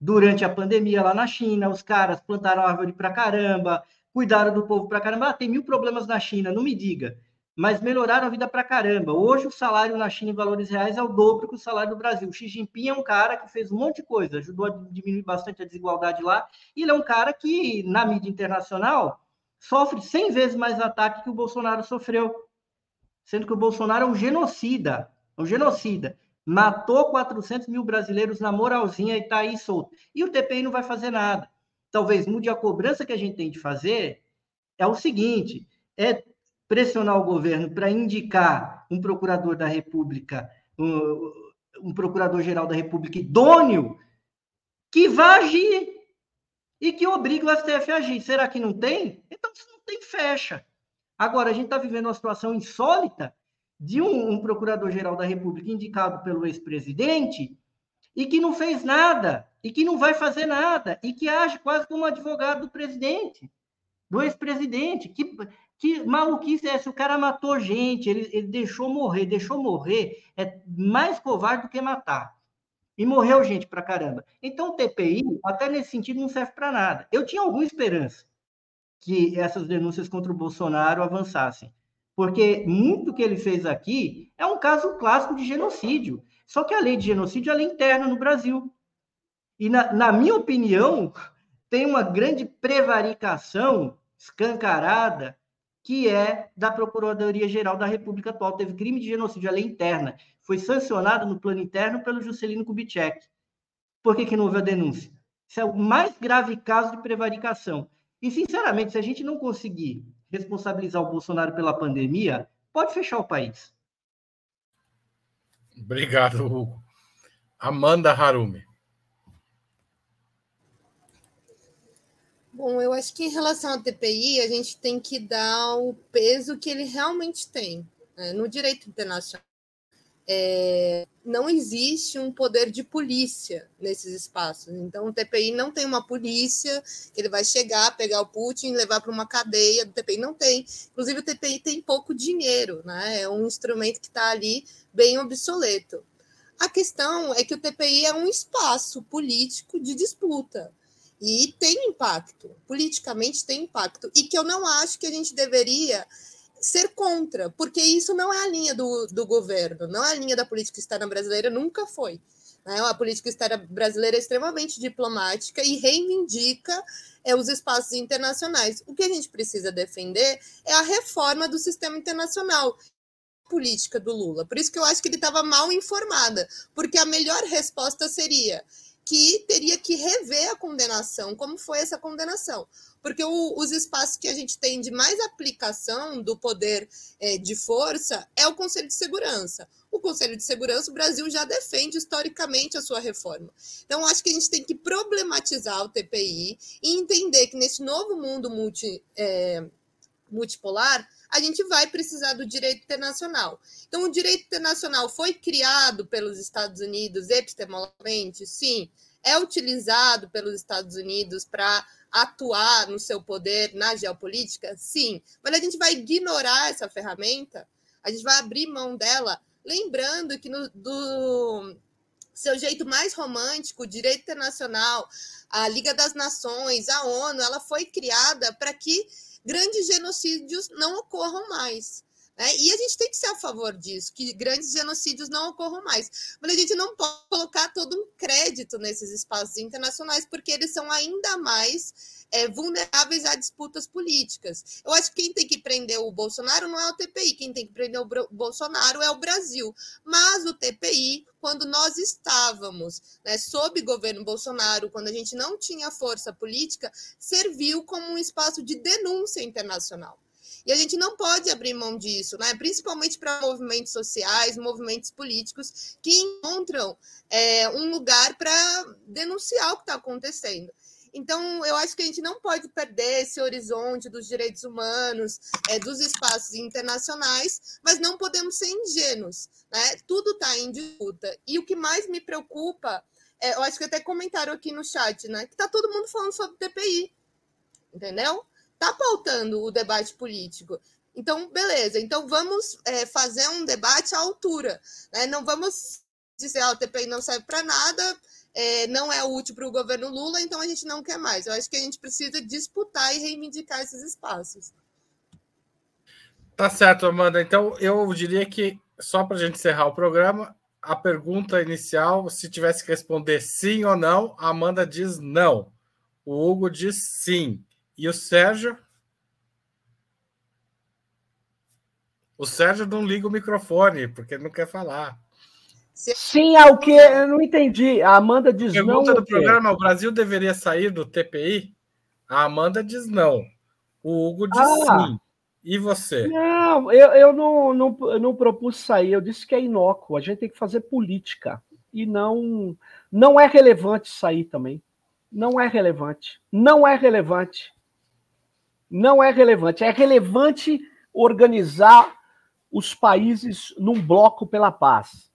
durante a pandemia lá na China, os caras plantaram árvore pra caramba, cuidaram do povo pra caramba. Ah, tem mil problemas na China, não me diga. Mas melhoraram a vida pra caramba. Hoje o salário na China em valores reais é o dobro que o salário do Brasil. O Xi Jinping é um cara que fez um monte de coisa, ajudou a diminuir bastante a desigualdade lá. E ele é um cara que, na mídia internacional, sofre 100 vezes mais ataque que o Bolsonaro sofreu. Sendo que o Bolsonaro é um genocida. Um genocida matou 400 mil brasileiros na moralzinha e está aí solto. E o TPI não vai fazer nada. Talvez mude a cobrança que a gente tem de fazer é o seguinte: é pressionar o governo para indicar um procurador da República, um, um procurador-geral da República idôneo, que vá agir e que obrigue o STF a agir. Será que não tem? Então, se não tem, fecha. Agora, a gente está vivendo uma situação insólita de um, um procurador-geral da República indicado pelo ex-presidente e que não fez nada, e que não vai fazer nada, e que age quase como advogado do presidente, do ex-presidente. Que, que maluquice é essa? O cara matou gente, ele, ele deixou morrer, deixou morrer, é mais covarde do que matar. E morreu gente pra caramba. Então, o TPI, até nesse sentido, não serve para nada. Eu tinha alguma esperança que essas denúncias contra o Bolsonaro avançassem porque muito que ele fez aqui é um caso clássico de genocídio. Só que a lei de genocídio é interna no Brasil. E, na, na minha opinião, tem uma grande prevaricação escancarada que é da Procuradoria-Geral da República atual. Teve crime de genocídio, a lei interna. Foi sancionado no plano interno pelo Juscelino Kubitschek. Por que, que não houve a denúncia? Isso é o mais grave caso de prevaricação. E, sinceramente, se a gente não conseguir responsabilizar o Bolsonaro pela pandemia, pode fechar o país. Obrigado, Hugo. Amanda Harumi. Bom, eu acho que em relação à TPI, a gente tem que dar o peso que ele realmente tem. Né? No direito internacional, é, não existe um poder de polícia nesses espaços. Então, o TPI não tem uma polícia que ele vai chegar, pegar o Putin, levar para uma cadeia do TPI. Não tem. Inclusive, o TPI tem pouco dinheiro, né? É um instrumento que está ali bem obsoleto. A questão é que o TPI é um espaço político de disputa. E tem impacto, politicamente tem impacto. E que eu não acho que a gente deveria ser contra, porque isso não é a linha do, do governo, não é a linha da política externa brasileira, nunca foi. Né? A política externa brasileira é extremamente diplomática e reivindica é, os espaços internacionais. O que a gente precisa defender é a reforma do sistema internacional política do Lula. Por isso que eu acho que ele estava mal informada, porque a melhor resposta seria que teria que rever a condenação, como foi essa condenação porque o, os espaços que a gente tem de mais aplicação do poder é, de força é o Conselho de Segurança. O Conselho de Segurança, o Brasil já defende historicamente a sua reforma. Então, acho que a gente tem que problematizar o TPI e entender que nesse novo mundo multi, é, multipolar, a gente vai precisar do direito internacional. Então, o direito internacional foi criado pelos Estados Unidos epistemologicamente? Sim. É utilizado pelos Estados Unidos para atuar no seu poder na geopolítica? Sim. Mas a gente vai ignorar essa ferramenta? A gente vai abrir mão dela? Lembrando que no, do seu jeito mais romântico, o direito internacional, a Liga das Nações, a ONU, ela foi criada para que grandes genocídios não ocorram mais. Né? E a gente tem que ser a favor disso, que grandes genocídios não ocorram mais. Mas a gente não pode colocar todo um crédito nesses espaços internacionais, porque eles são ainda mais é, vulneráveis a disputas políticas. Eu acho que quem tem que prender o Bolsonaro não é o TPI, quem tem que prender o Bolsonaro é o Brasil. Mas o TPI, quando nós estávamos né, sob governo Bolsonaro, quando a gente não tinha força política, serviu como um espaço de denúncia internacional. E a gente não pode abrir mão disso, né? principalmente para movimentos sociais, movimentos políticos que encontram é, um lugar para denunciar o que está acontecendo. Então, eu acho que a gente não pode perder esse horizonte dos direitos humanos, é, dos espaços internacionais, mas não podemos ser ingênuos. Né? Tudo está em disputa. E o que mais me preocupa, é, eu acho que até comentaram aqui no chat, né? que está todo mundo falando sobre TPI. Entendeu? Está pautando o debate político. Então, beleza. Então, vamos é, fazer um debate à altura. Né? Não vamos dizer, ah, o TPI não serve para nada, é, não é útil para o governo Lula, então a gente não quer mais. Eu acho que a gente precisa disputar e reivindicar esses espaços. Tá certo, Amanda. Então, eu diria que, só para a gente encerrar o programa, a pergunta inicial, se tivesse que responder sim ou não, a Amanda diz não. O Hugo diz sim. E o Sérgio? O Sérgio não liga o microfone, porque não quer falar. Sim, ao que? Eu não entendi. A Amanda diz Pergunta não. Pergunta do programa: o Brasil deveria sair do TPI? A Amanda diz não. O Hugo diz ah, sim. E você? Não, eu, eu não, não, eu não propus sair. Eu disse que é inócuo. A gente tem que fazer política. E não, não é relevante sair também. Não é relevante. Não é relevante. Não é relevante. É relevante organizar os países num bloco pela paz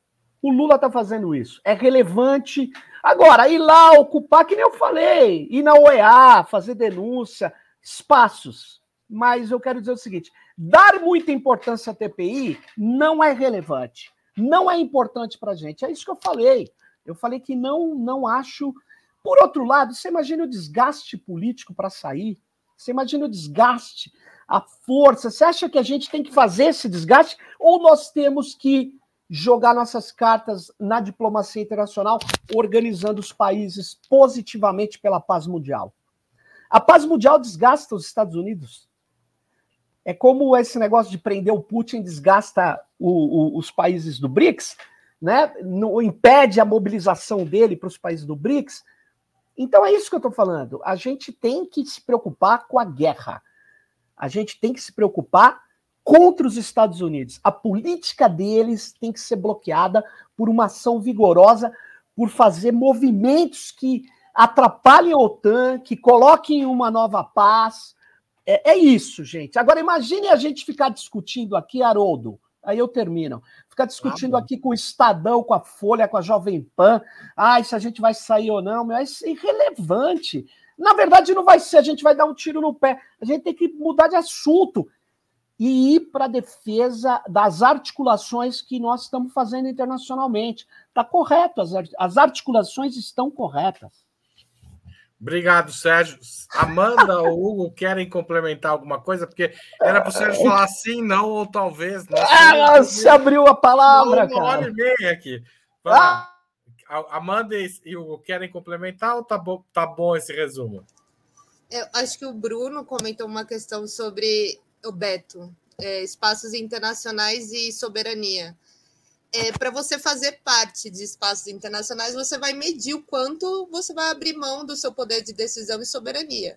o Lula está fazendo isso. É relevante. Agora, ir lá ocupar, que nem eu falei, ir na OEA, fazer denúncia, espaços. Mas eu quero dizer o seguinte: dar muita importância à TPI não é relevante. Não é importante para a gente. É isso que eu falei. Eu falei que não, não acho. Por outro lado, você imagina o desgaste político para sair? Você imagina o desgaste, a força? Você acha que a gente tem que fazer esse desgaste? Ou nós temos que jogar nossas cartas na diplomacia internacional, organizando os países positivamente pela paz mundial. A paz mundial desgasta os Estados Unidos. É como esse negócio de prender o Putin desgasta o, o, os países do BRICS, né? No, impede a mobilização dele para os países do BRICS. Então é isso que eu estou falando. A gente tem que se preocupar com a guerra. A gente tem que se preocupar contra os Estados Unidos. A política deles tem que ser bloqueada por uma ação vigorosa, por fazer movimentos que atrapalhem a OTAN, que coloquem uma nova paz. É, é isso, gente. Agora imagine a gente ficar discutindo aqui, Haroldo. Aí eu termino. Ficar discutindo ah, aqui com o Estadão, com a Folha, com a Jovem Pan. Ah, se a gente vai sair ou não, mas é irrelevante. Na verdade, não vai ser, a gente vai dar um tiro no pé. A gente tem que mudar de assunto e ir para a defesa das articulações que nós estamos fazendo internacionalmente. Está correto, as articulações estão corretas. Obrigado, Sérgio. Amanda ou Hugo querem complementar alguma coisa? Porque era para o Sérgio falar sim, não, ou talvez. Não, ah, você abriu a palavra, uma hora e meia aqui. Ah. Amanda e Hugo querem complementar ou tá bom, tá bom esse resumo? Eu acho que o Bruno comentou uma questão sobre o Beto, é, espaços internacionais e soberania. É, para você fazer parte de espaços internacionais, você vai medir o quanto você vai abrir mão do seu poder de decisão e soberania.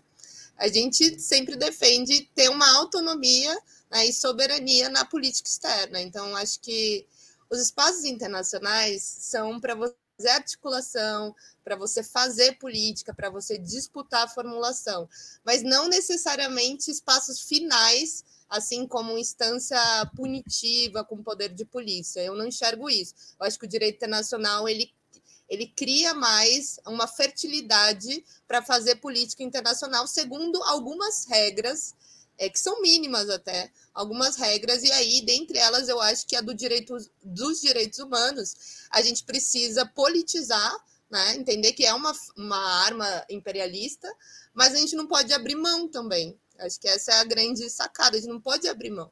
A gente sempre defende ter uma autonomia né, e soberania na política externa. Então, acho que os espaços internacionais são para você articulação, para você fazer política, para você disputar a formulação, mas não necessariamente espaços finais, assim como instância punitiva com poder de polícia. Eu não enxergo isso. Eu acho que o direito internacional ele ele cria mais uma fertilidade para fazer política internacional segundo algumas regras é, que são mínimas até, algumas regras, e aí, dentre elas, eu acho que a do direito, dos direitos humanos, a gente precisa politizar, né? entender que é uma, uma arma imperialista, mas a gente não pode abrir mão também. Acho que essa é a grande sacada, a gente não pode abrir mão.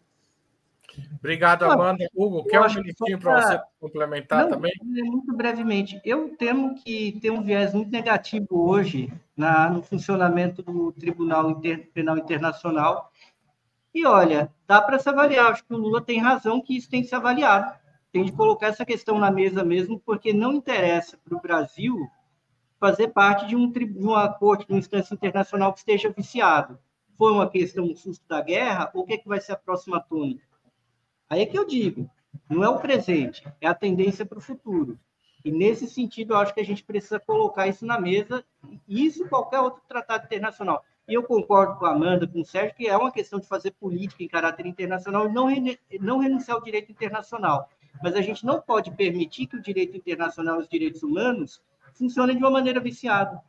Obrigado, Amanda. Hugo, quer um minutinho para você complementar não, também? Muito brevemente. Eu temo que tem um viés muito negativo hoje na, no funcionamento do Tribunal Inter, Penal Internacional, e olha, dá para se avaliar. Acho que o Lula tem razão que isso tem que ser avaliado. Tem de colocar essa questão na mesa mesmo, porque não interessa para o Brasil fazer parte de, um, de uma corte, de uma instância internacional que esteja viciado. Foi uma questão do susto da guerra, o que, é que vai ser a próxima tônica? Aí é que eu digo, não é o presente, é a tendência para o futuro. E nesse sentido, eu acho que a gente precisa colocar isso na mesa, isso e qualquer outro tratado internacional. E eu concordo com a Amanda, com o Sérgio, que é uma questão de fazer política em caráter internacional e não, não renunciar ao direito internacional. Mas a gente não pode permitir que o direito internacional e os direitos humanos funcionem de uma maneira viciada.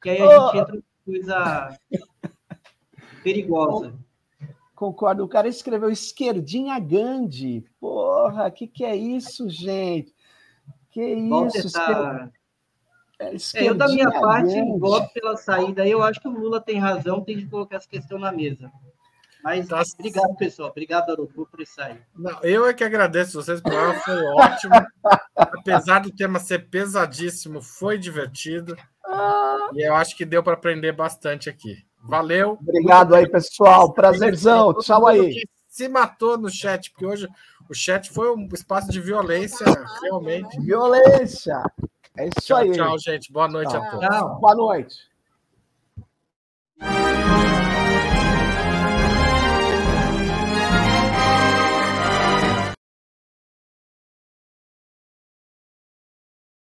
Que aí a oh. gente entra em coisa perigosa. Concordo. O cara escreveu esquerdinha Gandhi. Porra, que que é isso, gente? Que isso? Tá... É, é, eu, da minha parte, voto pela saída. Eu acho que o Lula tem razão, tem de colocar essa questão na mesa. Mas tá. obrigado, pessoal. Obrigado, Arucu, por isso aí. Não, eu é que agradeço vocês, o programa foi ótimo. Apesar do tema ser pesadíssimo, foi divertido. Ah. E eu acho que deu para aprender bastante aqui. Valeu. Obrigado aí, pessoal. Prazerzão. Tchau aí. Se matou no chat, porque hoje o chat foi um espaço de violência, realmente. Violência. É isso tchau, aí. Tchau, gente. Boa noite tchau. a todos. Tchau. Boa noite.